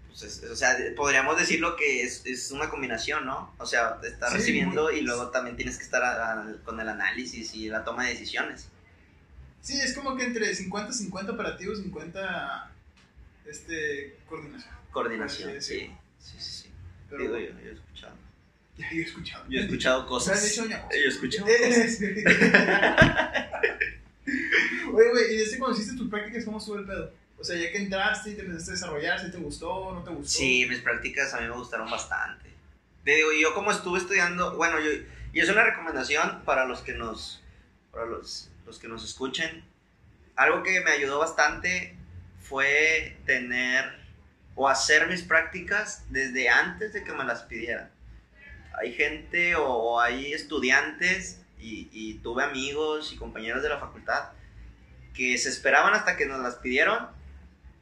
Pues es- o sea, podríamos decirlo que es, es una combinación, ¿no? O sea, te estás Sí, recibiendo muy- y luego también tienes que estar a- a- con el análisis y la toma de decisiones. Sí, es como que entre 50, 50 operativos, 50 este, coordinación. Coordinación, Sí, sí. Sí, sí. Pero Digo, yo, yo he escuchado. ya yo he escuchado. Yo he escuchado ¿Se han cosas. Yo he escuchado Eh, cosas. Oye, güey, ¿y desde cuando hiciste tus prácticas, cómo estuvo el pedo? O sea, ya que entraste y te empezaste a desarrollar, si te gustó, no te gustó. Sí, mis prácticas a mí me gustaron bastante. Te digo, yo como estuve estudiando, bueno, yo, y es una recomendación para los que nos, para los, los que nos escuchen. Algo que me ayudó bastante fue tener o hacer mis prácticas desde antes de que me las pidieran. Hay gente o, hay estudiantes y, y tuve amigos y compañeros de la facultad que se esperaban hasta que nos las pidieron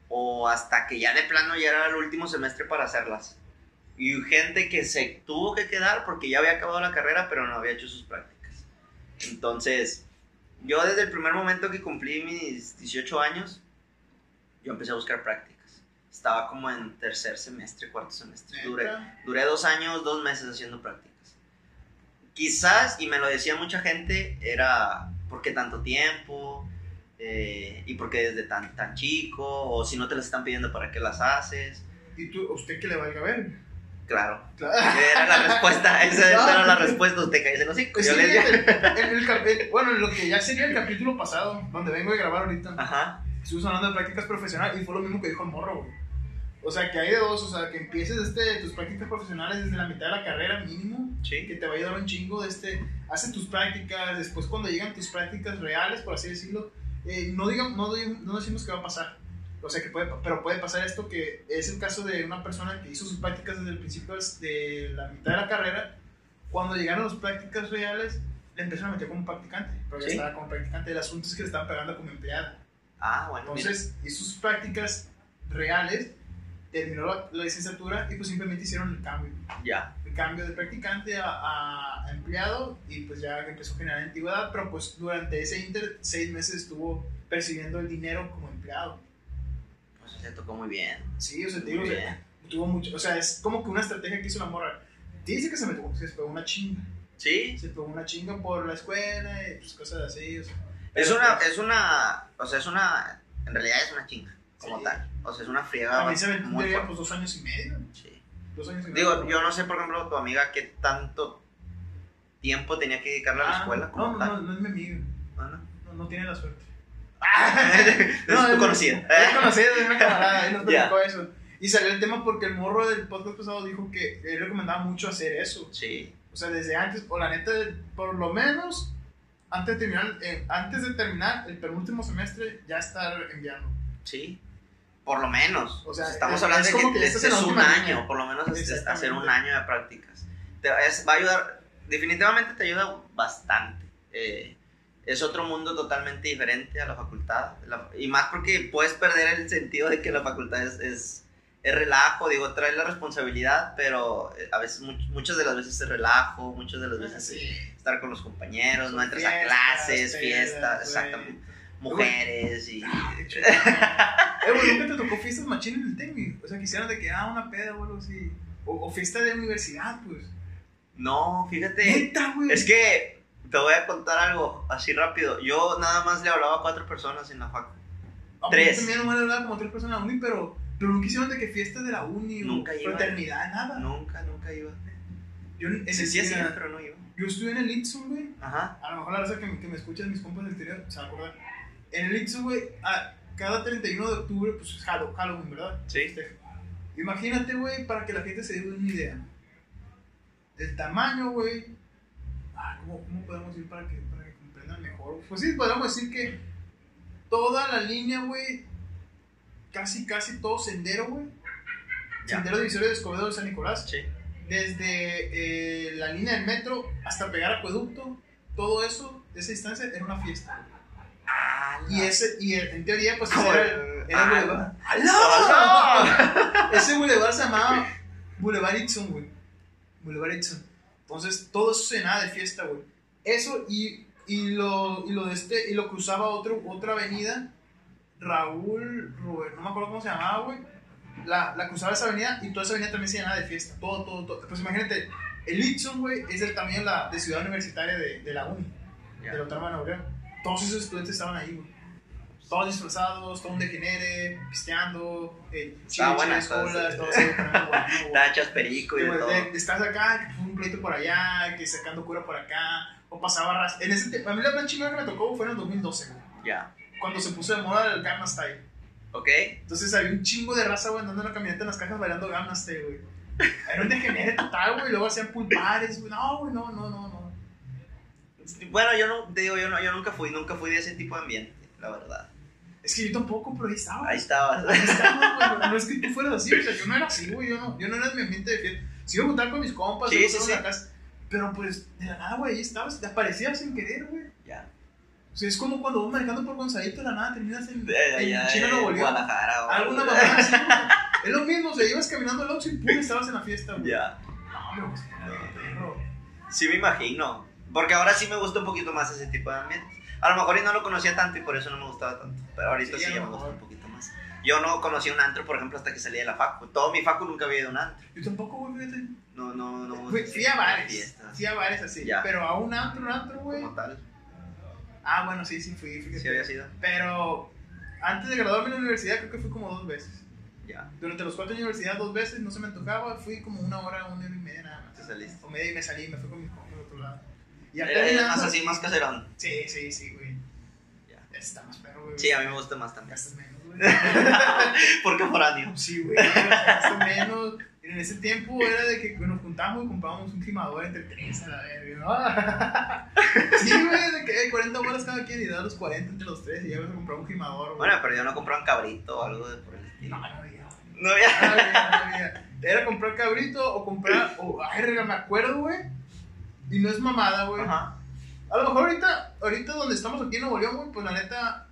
o hasta que ya de plano ya era el último semestre para hacerlas. Y gente que se tuvo que quedar porque ya había acabado la carrera pero no había hecho sus prácticas. Entonces, yo desde el primer momento que cumplí mis 18 años, yo empecé a buscar prácticas. Estaba como en tercer semestre, cuarto semestre. Duré, dos años, dos meses haciendo prácticas. Quizás, y me lo decía mucha gente, era porque tanto tiempo eh, y porque desde tan, tan chico, o si no te las están pidiendo, ¿para qué las haces? ¿Y tú, usted que le valga ver? Claro, Claro. era la respuesta, esa, esa era la respuesta, usted cae en los Yo el en- bueno, en lo que ya sería el capítulo pasado, donde vengo de grabar ahorita, ajá, estuvimos hablando de prácticas profesionales y fue lo mismo que dijo el morro, güey. O sea, que hay de dos, o sea, que empieces este, tus prácticas profesionales desde la mitad de la carrera mínimo, que te va a ayudar un chingo de este, hace tus prácticas, después cuando llegan tus prácticas reales, por así decirlo, eh, no, digamos, no, no decimos que va a pasar, o sea, que puede, pero puede pasar esto que es el caso de una persona que hizo sus prácticas desde el principio de la mitad de la carrera, cuando llegaron las prácticas reales, le empezaron a meter como practicante, pero ya Sí. estaba como practicante, el asunto es que le estaban pagando como empleada. ah, bueno, mira. Entonces, hizo sus prácticas reales, terminó la, la licenciatura y pues simplemente hicieron el cambio ya, el cambio de practicante a, a empleado y pues ya empezó a generar antigüedad, pero pues durante ese inter seis meses estuvo percibiendo el dinero como empleado. Se tocó muy bien. Sí, o sea, te digo, Muy o sea, bien. tuvo mucho, o sea, es como que una estrategia que hizo la morra. Dice que se me se pegó una chinga, Sí, se pegó una chinga por la escuela y pues cosas así, o sea. es una, es una, o sea, es una, en realidad es una chinga, como Sí. tal. O sea, es una friega También se aventó muy pues dos años y medio, Sí. dos años y medio. Digo, yo no sé, por ejemplo, tu amiga qué tanto tiempo tenía que dedicarle a la Ah, escuela como no, tal. no, no, es mi amigo, Ah, ¿no? no, no tiene la suerte. es tu conocida. Es conocida, es una camarada, y nos platicó eso. Y salió el tema porque el morro del podcast pasado dijo que él recomendaba mucho hacer eso. Sí, O sea, desde antes, o la neta, por lo menos, antes de terminar, eh, antes de terminar el penúltimo semestre, ya estar enviando. sí. Por lo menos. O sea, estamos es- hablando es de que, que este es un año, línea. por lo menos este, hacer un año de prácticas. Te, es- va a ayudar, definitivamente te ayuda bastante. Eh, es otro mundo totalmente diferente a la facultad. La- y más porque puedes perder el sentido de que la facultad es, es, es relajo, digo, trae la responsabilidad, pero eh, a veces, much- muchas de las veces es relajo, muchas de las veces Sí. es estar con los compañeros, no Son entras a fiestas, clases, pedas, fiestas, exactamente. Mujeres y... Qué chido. eh, güey, ¿nunca te tocó fiestas machín en el TECMI? O sea, quisieran de que, ah, una peda o algo así. O, o fiesta de universidad, pues. No, fíjate. Neta, güey. Es que te voy a contar algo así rápido. Yo nada más le hablaba a cuatro personas en la facu. Tres. También nomás le hablaba como tres personas a la uni, pero, pero nunca hicieron de que fiestas de la uni Nunca o iba. fraternidad, nada. Nunca, nunca iba. Yo, en, Sí, sí, sí, pero no iba. yo estuve en el Itzu, güey. Ajá. A lo mejor la raza que, que me escuchan, mis compas del exterior, se va a acordar. En el Itzu, güey, cada 31 de octubre, pues es Hallow- Halloween, ¿verdad? Sí. Imagínate, güey, para que la gente se dé una idea. El tamaño, güey. Ah, ¿cómo, ¿Cómo podemos decir para que, para que comprendan mejor? Pues sí, podemos decir que toda la línea, güey, casi, casi todo sendero, güey. Sendero divisorio de Escobedo de San Nicolás. Sí. Desde eh, la línea del metro hasta pegar acueducto, todo eso, esa distancia, era una fiesta. Y ese, y en teoría, pues ese era, el- era el ah, boulevard. ¡Aló! Ese boulevard se llamaba Boulevard Itson, güey. Boulevard Itson. Entonces, todo eso se llenaba de fiesta, güey. Eso y, y, lo, y lo de este, y lo cruzaba otro, otra avenida, Raúl, Robert, no me acuerdo cómo se llamaba, güey. La, la cruzaba esa avenida y toda esa avenida también se llenaba de fiesta. Todo, todo, todo. Pues imagínate, el Itson, güey, es el, también la de ciudad universitaria de, de la uni, Ya. de la Autónoma de Nuevo León. Todos esos estudiantes estaban ahí, güey. Todos disfrazados, todo un degenere, pisteando, eh, chiches, estaba- colas, todo eso. Tachas, perico y de güey, todo. de- estás acá, un pleito por allá, que sacando cura por acá, o pasaba ras. En ese tiempo, a mí la más chingada que me tocó fue en el 2012, güey, Ya. cuando se puso de moda el Gamma Style. ¿Ok? Entonces había un chingo de raza, güey, andando en la camioneta en las cajas bailando Gamma Style, güey. Era un degenere total, güey, luego hacían pulpares, güey. No, güey, no, no, no, no. Bueno, yo no, te digo, yo, no, yo nunca fui, nunca fui de ese tipo de ambiente, la verdad. Es que yo tampoco, pero ahí estaba. Ahí estabas. Ahí estaba, güey. No es que tú fueras así, o sea, yo no era así, güey. Yo no, yo no era en mi ambiente de fiesta. Sí, iba a juntar con mis compas, Sí, sí, sí. en casa. Pero pues, de la nada, güey, ahí estabas, te aparecías sin querer, güey. Ya. O sea, es como cuando vas manejando por Gonzalito de la nada terminas en, De en allá China, de Nuevo León. Guadalajara. o- Alguna mamá así, güey. Es lo mismo, o sea, ibas caminando al Oxxo y pum, estabas en la fiesta, güey. Ya. No, me gusta, perro. Sí me imagino. Porque ahora sí me gusta un poquito más ese tipo de ambientes. A lo mejor y no lo conocía tanto y por eso no me gustaba tanto. Pero ahorita Sí, sí, ya me gusta un poquito más. Yo no conocí un antro, por ejemplo, hasta que salí de la facu. Todo mi facu nunca había ido a un antro. Yo tampoco, güey, fíjate. No, no, no. Fui, fui a bares. Fui a bares así. Ya. Pero a un antro, un antro, güey. Como tal. Ah, bueno, sí, sí fui, fíjate. Sí había sido. Pero antes de graduarme en la universidad, creo que fui como dos veces. Ya. Durante los cuatro años de universidad, dos veces, no se me antojaba. Fui como una hora, una hora y media nada más. Te saliste. O media y me salí, me fui con mis compas al otro lado. Y Era, acá era más así, más caserón. Sí, sí, sí, güey. Ya. Está más perro, güey. Sí, a mí me gusta más también. Gastas menos, güey. Porque foráneo. sí, güey. Gastas menos. En ese tiempo era de que nos juntábamos y comprábamos un gimador entre tres a la verga. Sí, güey, de que hay 40 bolas cada quien y da los 40 entre los tres y ya a comprar un gimador, güey. Bueno, pero yo no compré un cabrito o algo de por el estilo. no, no había. No, ya. No había, no había. Era comprar cabrito o comprar. Ay, verga, me acuerdo, güey. Y no es mamada, güey. Ajá. A lo mejor ahorita, ahorita donde estamos aquí en Nuevo León, güey, pues la neta,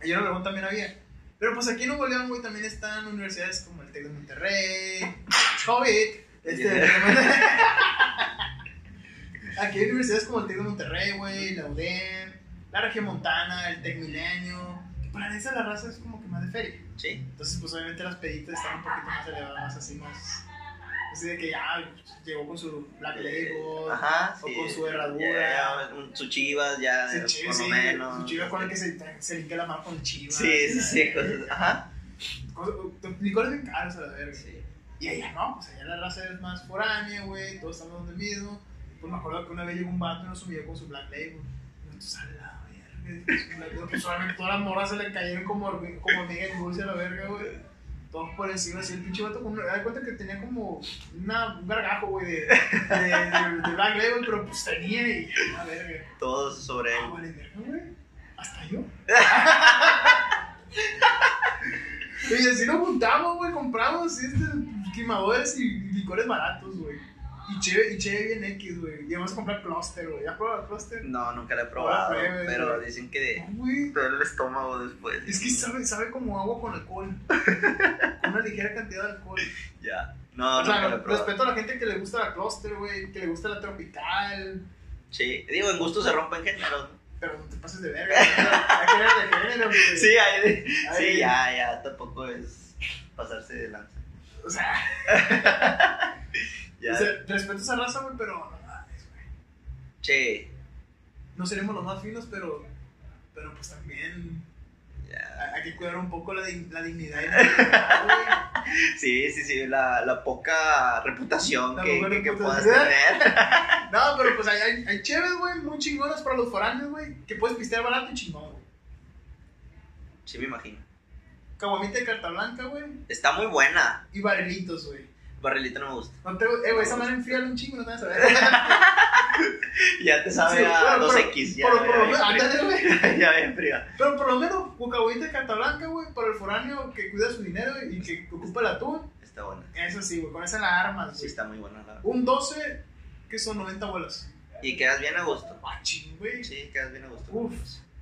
ayer en Obregón también había. Pero pues aquí en Nuevo León, güey, también están universidades como el TEC de Monterrey, COVID, este, Yeah. aquí hay universidades como el TEC de Monterrey, güey, la UDEM, la Región Montana, el TEC Milenio, para esa la raza es como que más de feria. Sí. Entonces, pues obviamente las peditas están un poquito más elevadas, así, más... Así de que ya llegó con su Black Label, Ajá. o sí. con su herradura. Ya, su chivas, ya, Su chiva, por lo sí, menos. Su chiva con el que se, se limpia la mano con el chiva. Sí, sí, sí. cosas- Ajá. Cosas- Licores bien caros a la verga. Sí. Y allá no, pues allá la raza es más foránea, güey, todos estamos donde mismo. Pues me acuerdo que una vez llegó un vato y nos subió con su Black Label. Nosotros, a la verga. Pues solamente todas las morras se le cayeron como, como hormiga en dulce a la verga, güey. Todos por encima, así el pinche vato con da cuenta que tenía como una, un gargajo, güey, de, de, de, de Black Label, pero pues tenía y a verga. Todos sobre Ah, él. vale, verga, güey. Hasta yo. y así nos juntamos, güey. Compramos este, quemadores y licores baratos, güey. Y chévere, y chévere bien X, güey. Y vamos a comprar cluster, güey. ¿Ya pruebas cluster? No, nunca lo he probado. Pero güey. dicen que güey. te duele el estómago después. Es que sabe, sabe como agua con alcohol. con una ligera cantidad de alcohol. Ya. No, o sea, nunca lo he probado. respeto a la gente que le gusta la cluster, güey. Que le gusta la tropical. Sí. Digo, en gusto se rompen géneros. Pero no te pases de verga. Hay que de género, güey. Sí, hay- Ay. sí, ya, ya. Tampoco es pasarse de lanza. O sea, Ya. o sea, respeto esa raza, güey, pero no mames, güey. che. No seremos los más finos, pero, pero pues también Ya. hay que cuidar un poco la, dig- la dignidad y la dignidad, güey. Sí, sí, sí. La, la poca reputación La que, que, que puedas tener. No, pero pues hay, hay, hay chéves, güey, muy chingonas para los foráneos, güey, que puedes pistear barato y chingón, güey. Sí, me imagino. Caguamita de carta blanca, güey, Está muy buena. y barrilitos, güey. Barrilito no me gusta. No te, eh, güey, esa madre enfría un chingo, no te vas a ver. Ya te sabe Sí, a bueno, 2X. Ya, Por, por ya, ándale, güey. ya bien fría. Pero por lo menos, caguamita de carta blanca, güey, para el foráneo que cuida su dinero y que ocupa el atún. Está buena. Eso sí, güey, con esa la armas, Sí, güey. está muy buena. La... Un 12, que son 90 bolas. Y quedas bien a gusto. Ah, ching, güey. Sí, quedas bien a gusto. Uf.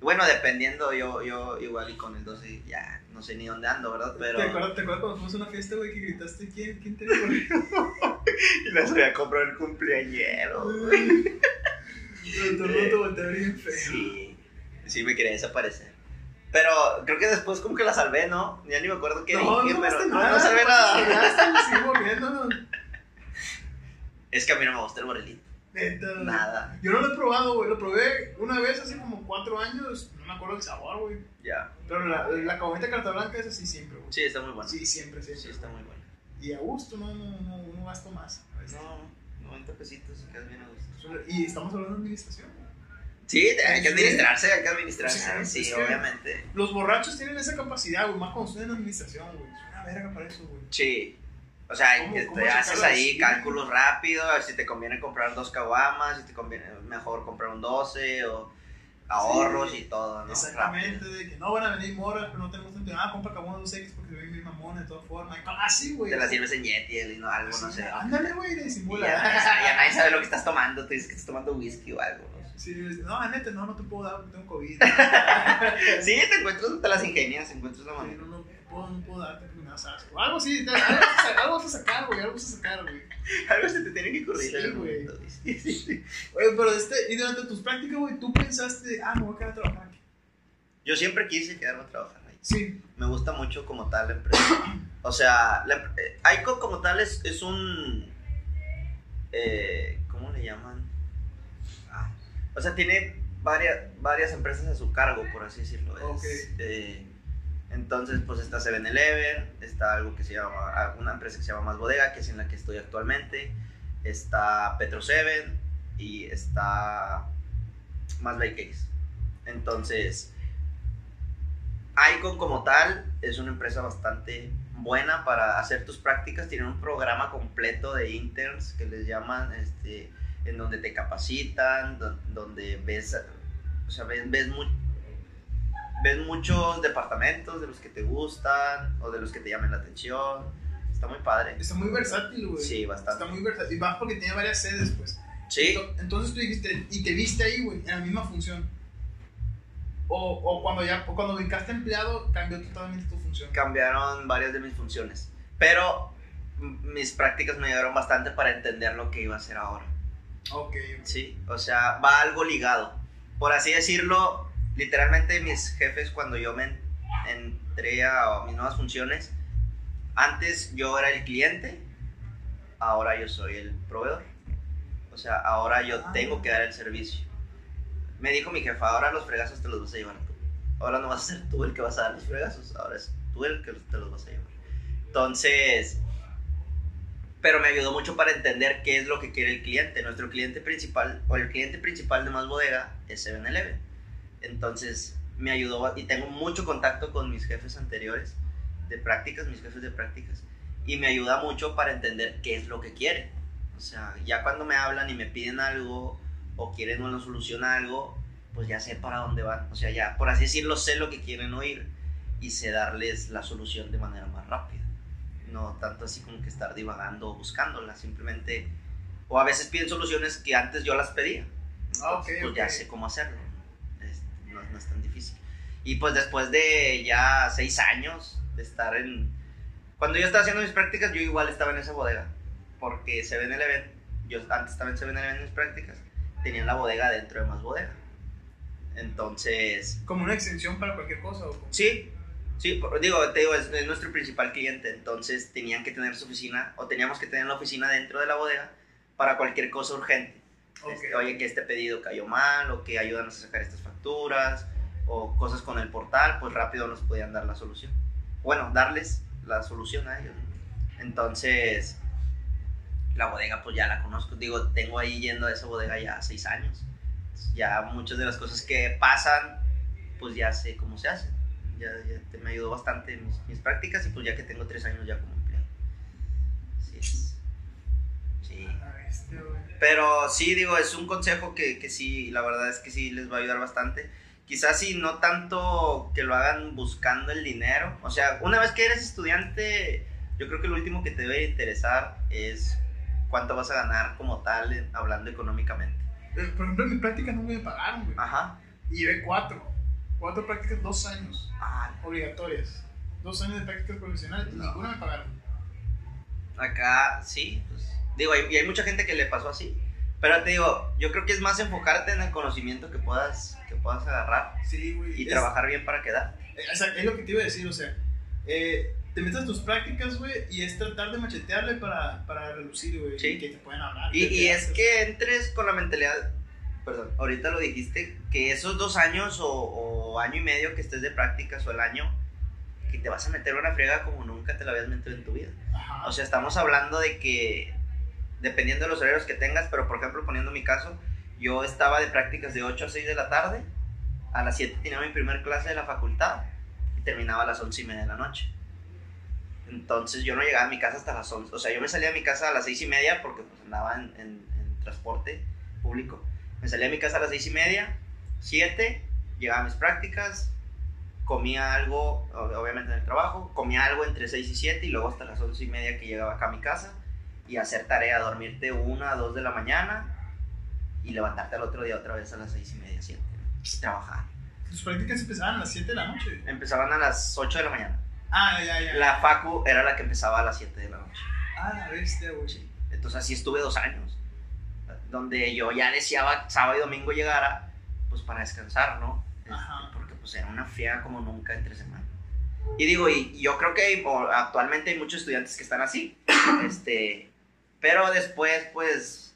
Bueno, dependiendo, yo, yo igual y con el 12 ya no sé ni dónde ando, ¿verdad? Pero ¿Te acuerdas, ¿Te acuerdas cuando fuimos a una fiesta, güey, que gritaste quién, quién te y las había comprado el cumpleañero. Pero todo el mundo voltea bien feo. Sí, sí me quería desaparecer. Pero creo que después como que la salvé, ¿no? Ya ni me acuerdo qué No, dije, no pero no, nada. no salvé nada. Es que a mí no me gusta el borrelito. Neta. Nada. Yo no lo he probado, güey. Lo probé una vez hace como cuatro años. No me acuerdo el sabor, güey. Ya. Pero la, la caguamita carta blanca es así siempre, güey. Sí, está muy bueno. Sí, siempre, siempre. Sí, está muy bueno. Y a gusto, no, no, no, no gasto más. a veces. No, 90 pesitos y quedas bien a gusto. Y estamos hablando de administración. Sí, hay que administrarse, hay que administrarse. Sí, obviamente. Los borrachos tienen esa capacidad, güey. Más cuando estudian administración, güey. Es una verga para eso, güey. Sí. O sea, ¿Cómo- que cómo te haces ahí cálculos rápidos, si te conviene comprar dos caguamas, si te conviene mejor comprar un 12 o ahorros Sí. y todo, ¿no? Exactamente, Rápido. de que no van a venir moras, pero no tenemos tanto. Ah, compra caguama 2X porque se ven bien mamona de todas formas. Así, güey. Te la sirves en Yeti no, algo, no Sí, sé. Ándale, güey, disimula. ya, nadie sabe, ya nadie sabe lo que estás tomando, tú dices que estás tomando whisky o algo, ¿no? Sí, no, neta, no, no te puedo dar porque tengo COVID. Sí, te encuentras, te las ingenias, encuentras la Sí, manera. no, no puedo, no puedo darte Algo te- algo vas a sacar, algo vas a sacar, güey, algo vas a sacar, güey. Algo se te tiene que Sí, el güey. Sí, sí, sí. Oye, pero este, y durante tus prácticas, güey, tú pensaste, ah, me voy a quedar a trabajar aquí. Yo siempre quise quedarme a trabajar ahí. Sí, Me gusta mucho como tal la empresa. O sea, la, eh, ICO como tal es, es un... eh, ¿Cómo le llaman? Ah, o sea, tiene varias, varias empresas a su cargo, por así decirlo. Es, Ok. eh, entonces, pues está 7-Eleven, está algo que se llama, una empresa que se llama Más Bodega, que es en la que estoy actualmente. Está Petro 7 y está Más Case. Entonces, Icon como tal es una empresa bastante buena para hacer tus prácticas. Tienen un programa completo de interns que les llaman, este, en donde te capacitan, do- donde ves, o sea, ves, ves, mu- ves muchos departamentos de los que te gustan o de los que te llamen la atención. Está muy padre. está muy versátil, güey. Sí, bastante. Está muy versátil. Y más porque tiene varias sedes, pues. Sí, Ento- Entonces tú dijiste, y te viste ahí, güey, en la misma función. O, o cuando ya, o cuando brincaste empleado, cambió totalmente tu función. cambiaron varias de mis funciones. Pero mis prácticas me ayudaron bastante para entender lo que iba a hacer ahora. Ok, Sí, o sea, va algo ligado. Por así decirlo, literalmente mis jefes cuando yo me en- entré a mis nuevas funciones, antes yo era el cliente, ahora yo soy el proveedor. O sea, ahora yo Ah. tengo que dar el servicio. Me dijo mi jefa, ahora los fregazos te los vas a llevar tú. Ahora no vas a ser tú el que vas a dar los fregazos, ahora es tú el que te los vas a llevar. Entonces, pero me ayudó mucho para entender qué es lo que quiere el cliente. Nuestro cliente principal, o el cliente principal de Más Bodega, es 7-Eleven. Entonces, me ayudó y tengo mucho contacto con mis jefes anteriores de prácticas, mis jefes de prácticas, y me ayuda mucho para entender qué es lo que quieren. O sea, ya cuando me hablan y me piden algo o quieren una solución a algo, pues ya sé para dónde van. O sea, ya, por así decirlo, sé lo que quieren oír y sé darles la solución de manera más rápida. No tanto así como que estar divagando o buscándola, simplemente... O a veces piden soluciones que antes yo las pedía. Ah, ok, pues ya ok. sé cómo hacerlo. No, es tan difícil. Y pues después de ya seis años de estar en... Cuando yo estaba haciendo mis prácticas, yo igual estaba en esa bodega. Porque 7-Eleven, yo antes estaba en 7-Eleven en mis prácticas, tenían la bodega dentro de más bodega. Entonces, Como una extensión para cualquier cosa. O como- Sí, sí, digo, te digo, es, es nuestro principal cliente, entonces tenían que tener su oficina, o teníamos que tener la oficina dentro de la bodega para cualquier cosa urgente. Ok. Este, Oye, que este pedido cayó mal, o que ayúdanos a sacar estas facturas, o cosas con el portal, pues rápido nos podían dar la solución. Bueno, darles la solución a ellos. Entonces, la bodega pues ya la conozco, digo, tengo ahí yendo a esa bodega ya seis años. Ya muchas de las cosas que pasan, pues ya sé cómo se hacen. Ya, ya me ayudó bastante mis, mis prácticas y pues ya que tengo tres años ya como empleado. Así es. Sí. Pero sí, digo, es un consejo que, que sí, la verdad es que sí les va a ayudar bastante. Quizás sí, no tanto que lo hagan buscando el dinero. O sea, una vez que eres estudiante, yo creo que lo último que te debe interesar es cuánto vas a ganar como tal, en- hablando económicamente. Eh, Por ejemplo, en mis prácticas no me pagaron, güey. Ajá. Y llevé cuatro. Cuatro prácticas, dos años. Ah, Obligatorias. Dos años de prácticas profesionales y No. ninguna me pagaron. acá sí, pues Digo, hay- y hay mucha gente que le pasó así. Pero te digo, yo creo que es más enfocarte en el conocimiento que puedas, que puedas agarrar Sí, güey. y Es- trabajar bien para quedar. eh, o sea, es lo que te iba a decir, o sea, eh, te metes tus prácticas, güey, y es tratar de machetearle para, para relucir, güey, Sí. y que te puedan hablar. Y, y es que entres con la mentalidad, perdón, ahorita lo dijiste, que esos dos años o, o año y medio que estés de prácticas o el año, que te vas a meter una friega como nunca te la habías metido en tu vida. Ajá. O sea, estamos hablando de que, dependiendo de los horarios que tengas, pero por ejemplo, poniendo mi caso, yo estaba de prácticas de 8 a 6 de la tarde, a las 7 tenía mi primer clase de la facultad y terminaba a las 11 y media de la noche. Entonces yo no llegaba a mi casa hasta las 11, o sea, yo me salía de mi casa a las 6 y media porque pues andaba en, transporte público. Me salía de mi casa a las 6 y media, 7, llegaba a mis prácticas, comía algo, ob- obviamente en el trabajo, comía algo entre 6 y 7 y luego hasta las 11 y media que llegaba acá a mi casa y hacer tarea, dormirte una, 2 de la mañana y levantarte al otro día otra vez a las 6 y media, 7 y trabajar. Tus prácticas empezaban a las 7 de la noche. Empezaban a las 8 de la mañana. Ah, ya, ya. La facu era la que empezaba a las 7 de la noche. Ah, la bestia, güey. Sí. Entonces así estuve dos años, donde yo ya deseaba sábado y domingo llegara, pues para descansar, ¿no? Este, Ajá. Porque pues era una friega como nunca entre semana. Y digo, y, y yo creo que actualmente hay muchos estudiantes que están así, este, pero después pues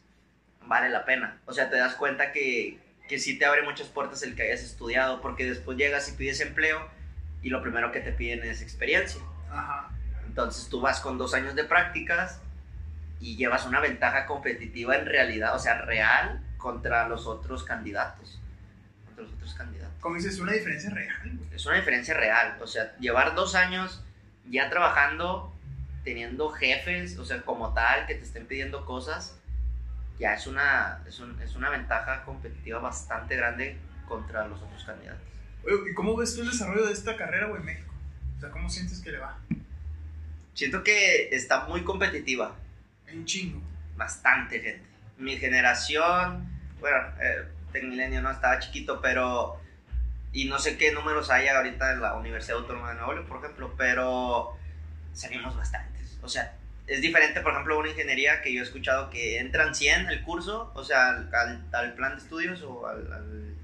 vale la pena. O sea, te das cuenta que, que sí te abre muchas puertas el que hayas estudiado, porque después llegas y pides empleo y lo primero que te piden es experiencia. Ajá. Entonces tú vas con dos años de prácticas y llevas una ventaja competitiva en realidad, o sea, real contra los otros candidatos. Contra los otros candidatos. Como dices, una diferencia real. Es una diferencia real. O sea, llevar dos años ya trabajando, teniendo jefes, o sea, como tal, que te estén pidiendo cosas, ya es una, es, un- es una ventaja competitiva bastante grande contra los otros candidatos. Oye, ¿y cómo ves tú el desarrollo de esta carrera, güey, en México? O sea, ¿cómo sientes que le va? Siento que está muy competitiva. Un chingo. bastante gente. Mi generación, bueno, eh, Tecmilenio no estaba chiquito, pero. Y no sé qué números hay ahorita en la Universidad Autónoma de Nuevo León, por ejemplo, pero salimos bastantes. O sea, es diferente, por ejemplo, una ingeniería que yo he escuchado que entran 100 el curso, o sea, al, al- al plan de estudios o al. al-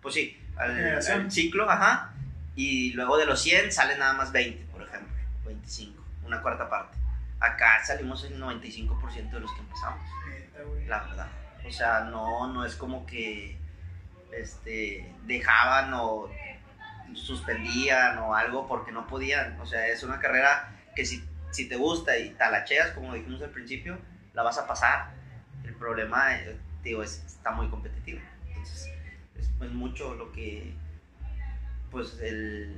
pues sí, al, al ciclo, ajá. Y luego de los 100 salen nada más 20, por ejemplo, 25, una cuarta parte. Acá salimos el 95% de los que empezamos, la verdad. O sea, no, no es como que este, dejaban o suspendían o algo porque no podían. O sea, es una carrera que si, si te gusta y talacheas, como dijimos al principio, la vas a pasar. El problema, eh, digo, es, está muy competitivo. Entonces, es mucho lo que, pues, el,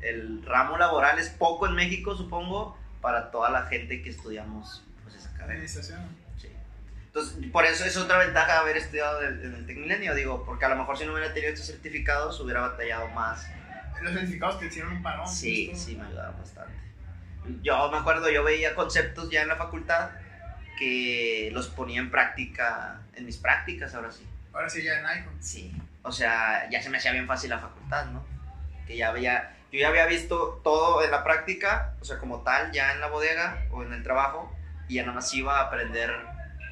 el ramo laboral es poco en México, supongo, para toda la gente que estudiamos pues, esa carrera. Administración. Sí. Entonces, por eso es otra ventaja haber estudiado en en el Tecmilenio, digo, porque a lo mejor si no hubiera tenido estos certificados hubiera batallado más. Los certificados te hicieron un parón. Sí, justo. sí, me ayudaron bastante. Yo me acuerdo, yo veía conceptos ya en la facultad que los ponía en práctica, en mis prácticas ahora sí. Ahora sí, ya en iPhone. Sí, o sea, ya se me hacía bien fácil la facultad, ¿no? Que ya había, yo ya había visto todo en la práctica, o sea, como tal, ya en la bodega o en el trabajo, y ya nada más iba a aprender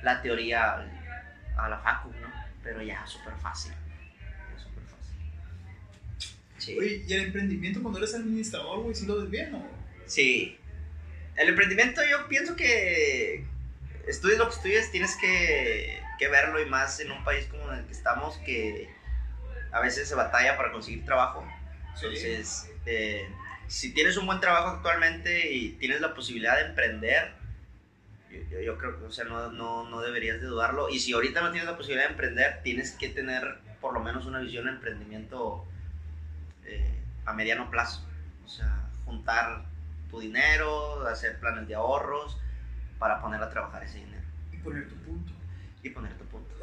la teoría a la facu, ¿no? Pero ya súper fácil. Sí. Oye, ¿y el emprendimiento cuando eres administrador, güey, si lo ves bien o...? Sí. El emprendimiento yo pienso que estudies lo que estudies, tienes que, que verlo y más en un país como en el que estamos que a veces se batalla para conseguir trabajo. Entonces, eh, si tienes un buen trabajo actualmente y tienes la posibilidad de emprender, yo, yo- yo creo que, o sea, no, no, no deberías de dudarlo. Y si ahorita no tienes la posibilidad de emprender, tienes que tener por lo menos una visión de emprendimiento eh, a mediano plazo. O sea, juntar tu dinero, hacer planes de ahorros para poner a trabajar ese dinero Y poner tu punto. y poner tu punto.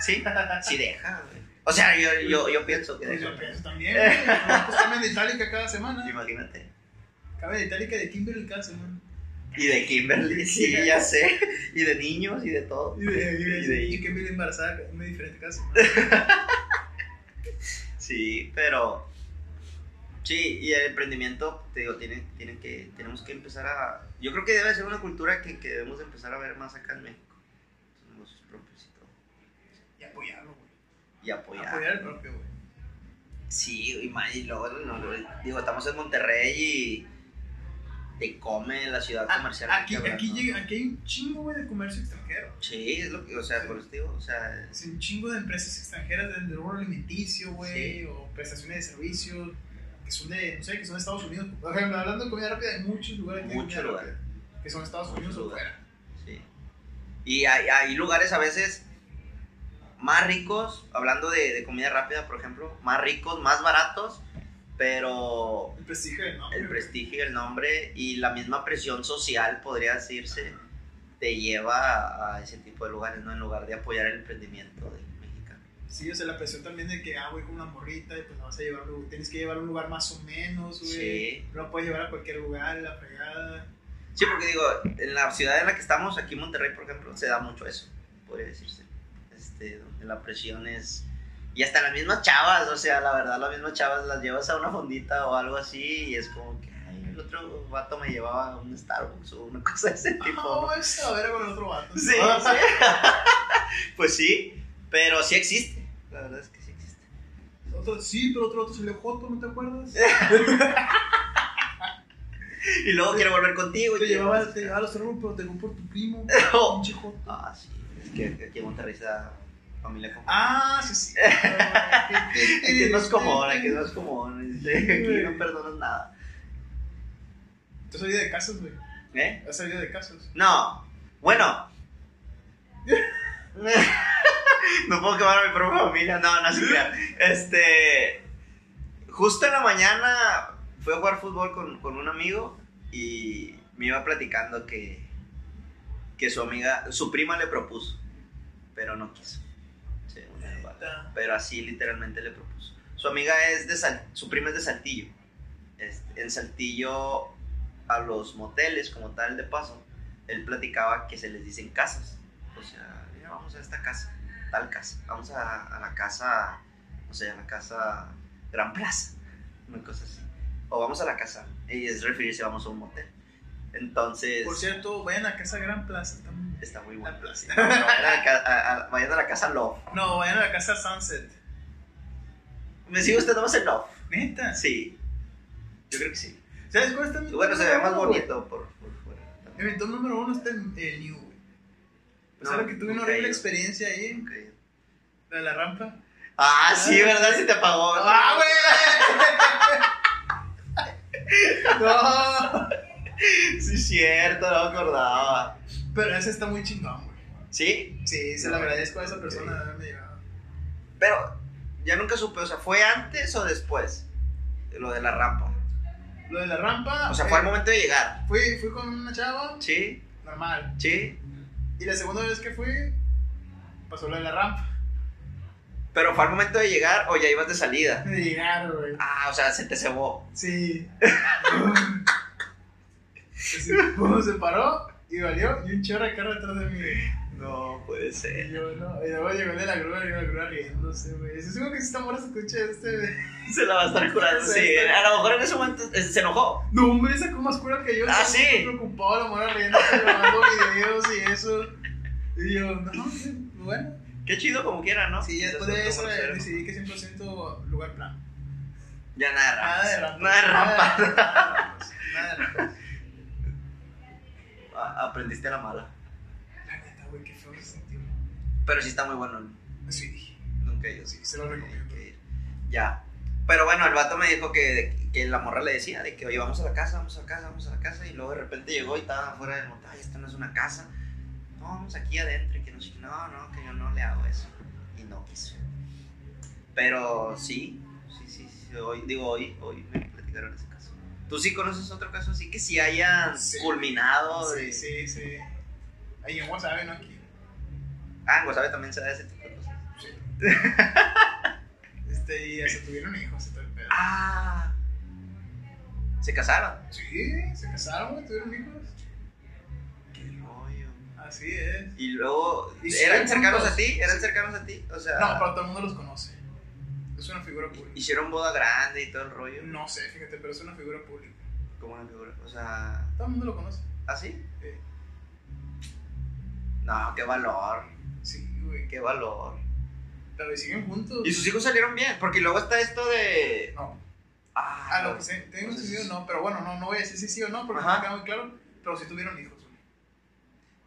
Sí, sí deja, güey. O sea, yo, yo, yo pienso que Pues deja. yo pienso también. Pues cambian de Itálica cada semana. Imagínate. Cambian de Itálica de Kimberly cada semana. Y de Kimberly, sí, ya sé. Y de niños y de todo. Y de, y de, Y de- y Kimberly embarazada, muy diferente semana. Sí, pero. Sí, y el emprendimiento, te digo, tiene, tiene que, tenemos que empezar a... Yo creo que debe ser una cultura que, que debemos de empezar a ver más acá en México. Los negocios propios y todo. Y apoyarlo, güey. Y apoyar. Apoyar el propio, güey. Sí, y, ma- y luego, no, digo, estamos en Monterrey y te come la ciudad Ah, comercial. Aquí, aquí, ¿no? llega- aquí hay un chingo, güey, de comercio extranjero. Sí, es lo que, o sea, por eso digo, o sea, Es un chingo de empresas extranjeras del rubro alimenticio, güey, Sí. o prestaciones de servicios que son de, no sé, que son de Estados Unidos. Por ejemplo, hablando de comida rápida, hay muchos lugares que Mucho lugar. rápida que son de Estados Unidos o Mucho fuera. sí. Y hay, hay lugares a veces más ricos, hablando de, de comida rápida, por ejemplo, más ricos, más baratos, pero El prestigio de nombre. el prestigio, el nombre y la misma presión social, podría decirse, te lleva a, ese tipo de lugares, ¿no? En lugar de apoyar el emprendimiento de. Sí, o sea, la presión también de que, ah, güey, con una morrita, y pues la vas a llevar, tienes que llevar a un lugar más o menos, güey. Sí. No la puedes llevar a cualquier lugar, la fregada. Sí, porque digo, en la ciudad en la que estamos, aquí en Monterrey, por ejemplo, se da mucho eso, podría decirse. Este, donde la presión es... Y hasta las mismas chavas, o sea, la verdad, las mismas chavas las llevas a una fondita o algo así y es como que, ay, el otro vato me llevaba a un Starbucks o una cosa de ese tipo. Ah, ¿no? esa a ver con el otro vato. Sí, Ah, sí. pues sí, pero sí existe. La verdad es que sí existe. Otro, sí, pero otro vato salió joto, ¿no te acuerdas? Y luego quiere volver contigo. Te llevaba, te llevaba a los terrenos, pero te por tu primo. Oh. Pinche joto. Ah, sí, es que aquí en Monterrey da familia Ah, sí, sí. Aquí es más común, aquí es más común. este, Aquí no perdonas nada. Tú has salido de casas, güey. ¿Eh? Has salido de casas. No. Bueno. No puedo quemar a mi propia familia. No, no se crean. Este. Justo en la mañana fui a jugar fútbol con, con un amigo y me iba platicando que, que su amiga, su prima le propuso, pero no quiso. Sí, pero así literalmente le propuso. Su amiga es de Sal- su prima es de Saltillo. Este, en Saltillo, a los moteles como tal de paso, él platicaba que se les dicen casas. O sea, "Mira, vamos a esta casa, tal casa. Vamos a, a la casa, no sé, a la casa Gran Plaza, una cosa así. O vamos a la casa, y es referirse, vamos a un motel. Entonces, Por cierto, vayan a Casa Gran Plaza. muy- está muy bueno. La plaza. Sí, no, no, vayan, a la, ca- a- a- vayan a la casa Love. No, vayan a la Casa Sunset. ¿Me sigue usted nomás en Love? Neta. Sí. Yo creo que sí. ¿Sabes cuál está mi Bueno, se ve más bonito por, por fuera. Mi top número uno está en el New. O sea, No, que tuve una horrible experiencia ahí, la de la rampa. Ah, sí, Ah, ¿verdad? sí. Se te apagó. ¡Ah, güey! no. Sí, cierto, no me acordaba. Pero ese está muy chingón, güey. ¿Sí? Sí, se lo No, agradezco a esa persona de haberme llevado. Pero ya nunca supe, o sea, ¿fue antes o después? Lo de la rampa. Lo de la rampa. O sea, fue eh, al momento de llegar. Fui, fui con una chava, ¿Sí? normal. ¿Sí? Y la segunda vez que fui, pasó lo de la rampa. Pero fue al momento de llegar o ya ibas de salida. Me llegaron, güey. Ah, o sea, se te cebó. Sí. Pum, se paró y valió. Y un chorro de carro detrás de mí. No puede Y ser. yo, no. Y luego llegó de la grúa y la grúa riéndose, güey. Estoy seguro que si esta morra se escucha este. Se la va a estar curando. Sí, a lo mejor en ese momento eh, se enojó. No, hombre, sacó más cura que yo. Ah, sí. preocupado la morra riéndose, grabando videos y eso. Y yo, no, bueno. Qué chido como quiera, ¿no? Sí, después de eso eh, decidí que 100% lugar plano. Ya nada de rampas. Nada de rampas. Nada de rampas. Nada de rampas. Aprendiste a la mala. La neta, güey, qué feo se sintió. Pero sí está muy bueno. Sí, Nunca ido. sí, se lo recomiendo. Hay que ir. Ya. Pero bueno, el vato me dijo que, que la morra le decía de que, oye, vamos a la casa, vamos a la casa, vamos a la casa. Y luego de repente llegó y estaba afuera del motel. Ay, esto no es una casa. No, vamos aquí adentro. Y que no, sé- no, no, que yo no le hago eso. Y no quiso. Pero sí, sí, sí, sí. Hoy, digo, hoy, hoy me platicaron ese caso. ¿Tú sí conoces otro caso así que sí hayan Sí. culminado? Sí, de- sí, sí. Ahí en WhatsApp, ¿no? Aquí. Ah, en Guasave también se da ese tipo de cosas. Sí. este, y hasta tuvieron hijos y todo el pedo. Ah. ¿Se casaron? Sí, se casaron, güey, tuvieron hijos. Qué rollo. Así es. Y luego, Y ¿eran cercanos juntos. a ti? ¿Eran cercanos a ti? O sea, No, pero todo el mundo los conoce. Es una figura pública. Hicieron boda grande y todo el rollo. No sé, fíjate, pero es una figura pública. Como una figura. O sea. Todo el mundo lo conoce. ¿Ah, sí? Sí, No, qué valor. Güey. Qué valor. Pero y siguen juntos. Y sus hijos salieron bien. Porque luego está esto de. No. Ah, A lo no. que sé, tengo entendido no, pero bueno, no, no voy a decir si sí o no, porque Ajá. no queda muy claro. Pero sí tuvieron hijos, güey.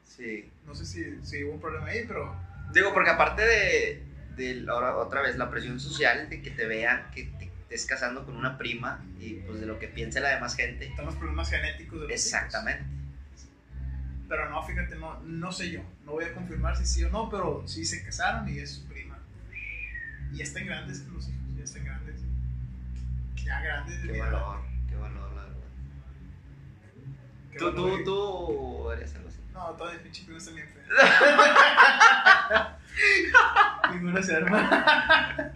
Sí. No sé si, si hubo un problema ahí, pero. Digo, porque aparte de, de ahora otra vez la presión social de que te vean que te estés casando con una prima y pues de lo que piense la demás gente. Están los problemas genéticos de los hijos. Exactamente. Pero no, fíjate, no, no sé yo. No voy a confirmar si sí o no, pero sí se casaron y es su prima. Y ya están grandes los hijos, ya están grandes. Ya grandes. Qué mira, valor, qué valor, la verdad. Tú, tú, tú eres algo así. No, todas mis pinches primas están bien feas. Ninguna se arma.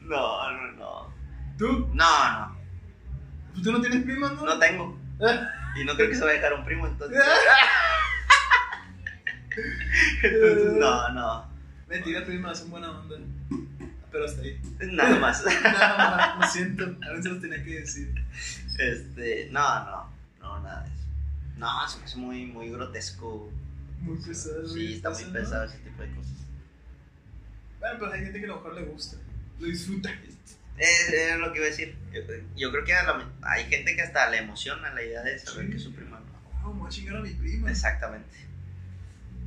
No, no, no. ¿Tú? No, no. ¿Tú no tienes primas, no? No tengo. Y no creo que se vaya a dejar un primo, entonces. Entonces, no, no. Mentira, primas, son buena onda. Pero hasta ahí. Nada más. Nada más, lo siento. A veces lo tenía que decir. Este, no, no. No, nada de eso. No, se me hace muy, muy grotesco. Muy pesado. Sí, está muy ¿no? pesado ese tipo de cosas. Bueno, pero hay gente que a lo mejor le gusta. Lo disfruta. Es, es lo que iba a decir. Yo, yo creo que la- hay gente que hasta le emociona la idea de saber Sí. que es su prima. Oh, me voy a chingar a mi prima. Exactamente.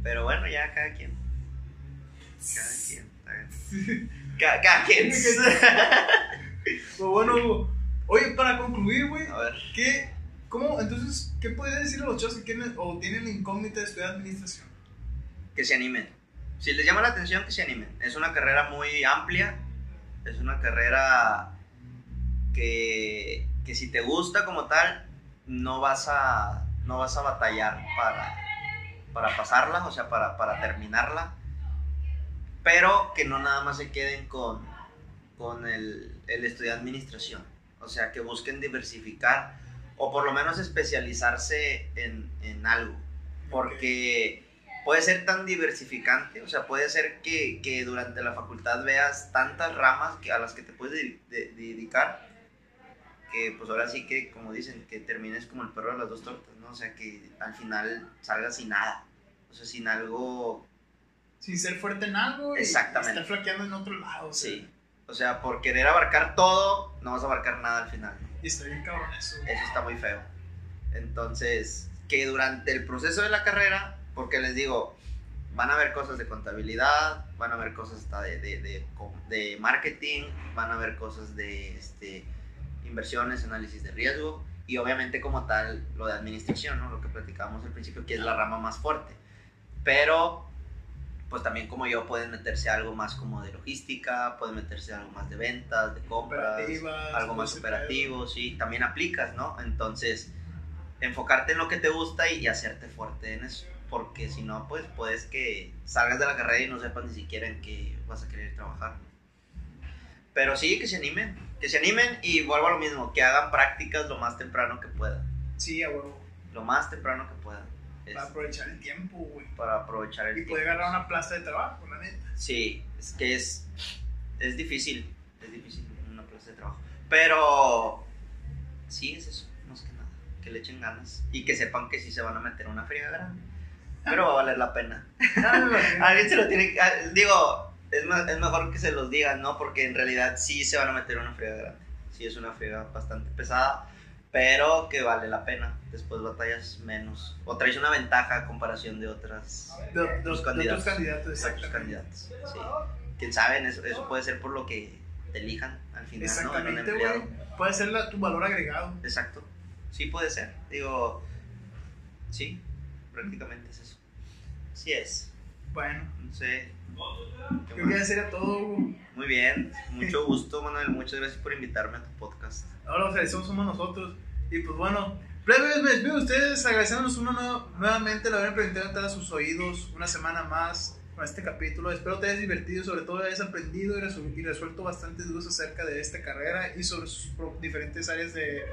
Pero bueno, ya cada quien. Cada quien. está bien. Ca- Cada, quien. Pero bueno, oye, para concluir, güey, a ver. ¿qué, ¿cómo, entonces, qué puedes decir a los chavos que quieren o tienen la incógnita de estudiar administración? que se animen. Si les llama la atención, que se animen. Es una carrera muy amplia. Es una carrera que, que si te gusta como tal, no vas a, no vas a batallar para, para pasarla, o sea, para, para terminarla. Pero que no nada más se queden con, con el, el estudiar administración. O sea, que busquen diversificar o por lo menos especializarse en, en algo. Porque puede ser tan diversificante, o sea, puede ser que, que durante la facultad veas tantas ramas que, a las que te puedes de- de- dedicar, que pues ahora sí que, como dicen, que termines como el perro de las dos tortas, ¿no? O sea, que al final salgas sin nada, o sea, sin algo, Sin ser fuerte en algo y Exactamente. estar flaqueando en otro lado. o sea, sí. O sea, por querer abarcar todo, no vas a abarcar nada al final. Y está bien cabrón eso. Eso está muy feo. Entonces, que durante el proceso de la carrera, porque les digo, van a ver cosas de contabilidad, van a ver cosas hasta de, de, de, de marketing, van a ver cosas de este, inversiones, análisis de riesgo y obviamente como tal lo de administración, ¿no? lo que platicábamos al principio, que es la rama más fuerte. Pero, pues también como yo, pueden meterse a algo más como de logística, pueden meterse a algo más de ventas, de compras, algo más operativo, sí, también aplicas, ¿no? Entonces, enfocarte en lo que te gusta y, y hacerte fuerte en eso, porque si no, pues puedes que salgas de la carrera y no sepas ni siquiera en qué vas a querer trabajar. Pero sí, que se animen, que se animen y vuelvo a lo mismo, que hagan prácticas lo más temprano que puedan. Sí, a huevo. lo más temprano que puedan, Para aprovechar el tiempo, güey. para aprovechar el Y tiempo. poder agarrar una plaza de trabajo, la neta. Sí, es que es, es difícil, es difícil una plaza de trabajo. Pero sí, es eso, más que nada. Que le echen ganas y que sepan que sí se van a meter una friega grande. Pero va a valer la pena. Ah. Alguien se lo tiene que. ah, Digo, es, ma- es mejor que se los digan, ¿no? Porque en realidad sí se van a meter una friega grande. Sí, es una friega bastante pesada. Pero que vale la pena. Después batallas menos. O traes una ventaja a comparación de otras De, de- de Los otros candidatos. candidatos, otros exactamente. candidatos. Sí. Quién sabe, eso, eso puede ser por lo que te elijan al final, ¿no? Exactamente, empleado. güey. Puede ser la- tu valor agregado. Exacto. Sí puede ser. Digo, sí, prácticamente es eso. Sí es. Bueno, No sé. ¿Qué creo que ya sería todo. Muy bien. Mucho gusto, Manuel. Muchas gracias por invitarme a tu podcast. Ahora los agradecemos somos nosotros. Y pues bueno, plebes, me despido de ustedes agradeciéndonos uno nuevo- nuevamente el haber permitido entrar a sus oídos una semana más con este capítulo. Espero te hayas divertido, sobre todo hayas aprendido y, y resuelto bastantes dudas acerca de esta carrera y sobre sus diferentes áreas de...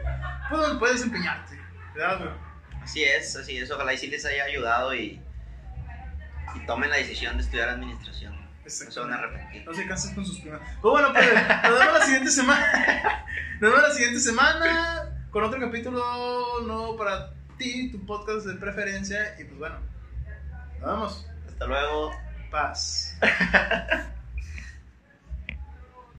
Pues donde puedes desempeñarte, ¿verdad? Así es, así es. Ojalá y sí les haya ayudado y, y tomen la decisión de estudiar administración. No se van a arrepentir. No se canses con sus primas. Pues bueno, pues nos vemos la siguiente semana. Nos vemos la siguiente semana con otro capítulo nuevo para ti, tu podcast de preferencia. Y pues bueno, nos vemos. Hasta luego. Paz.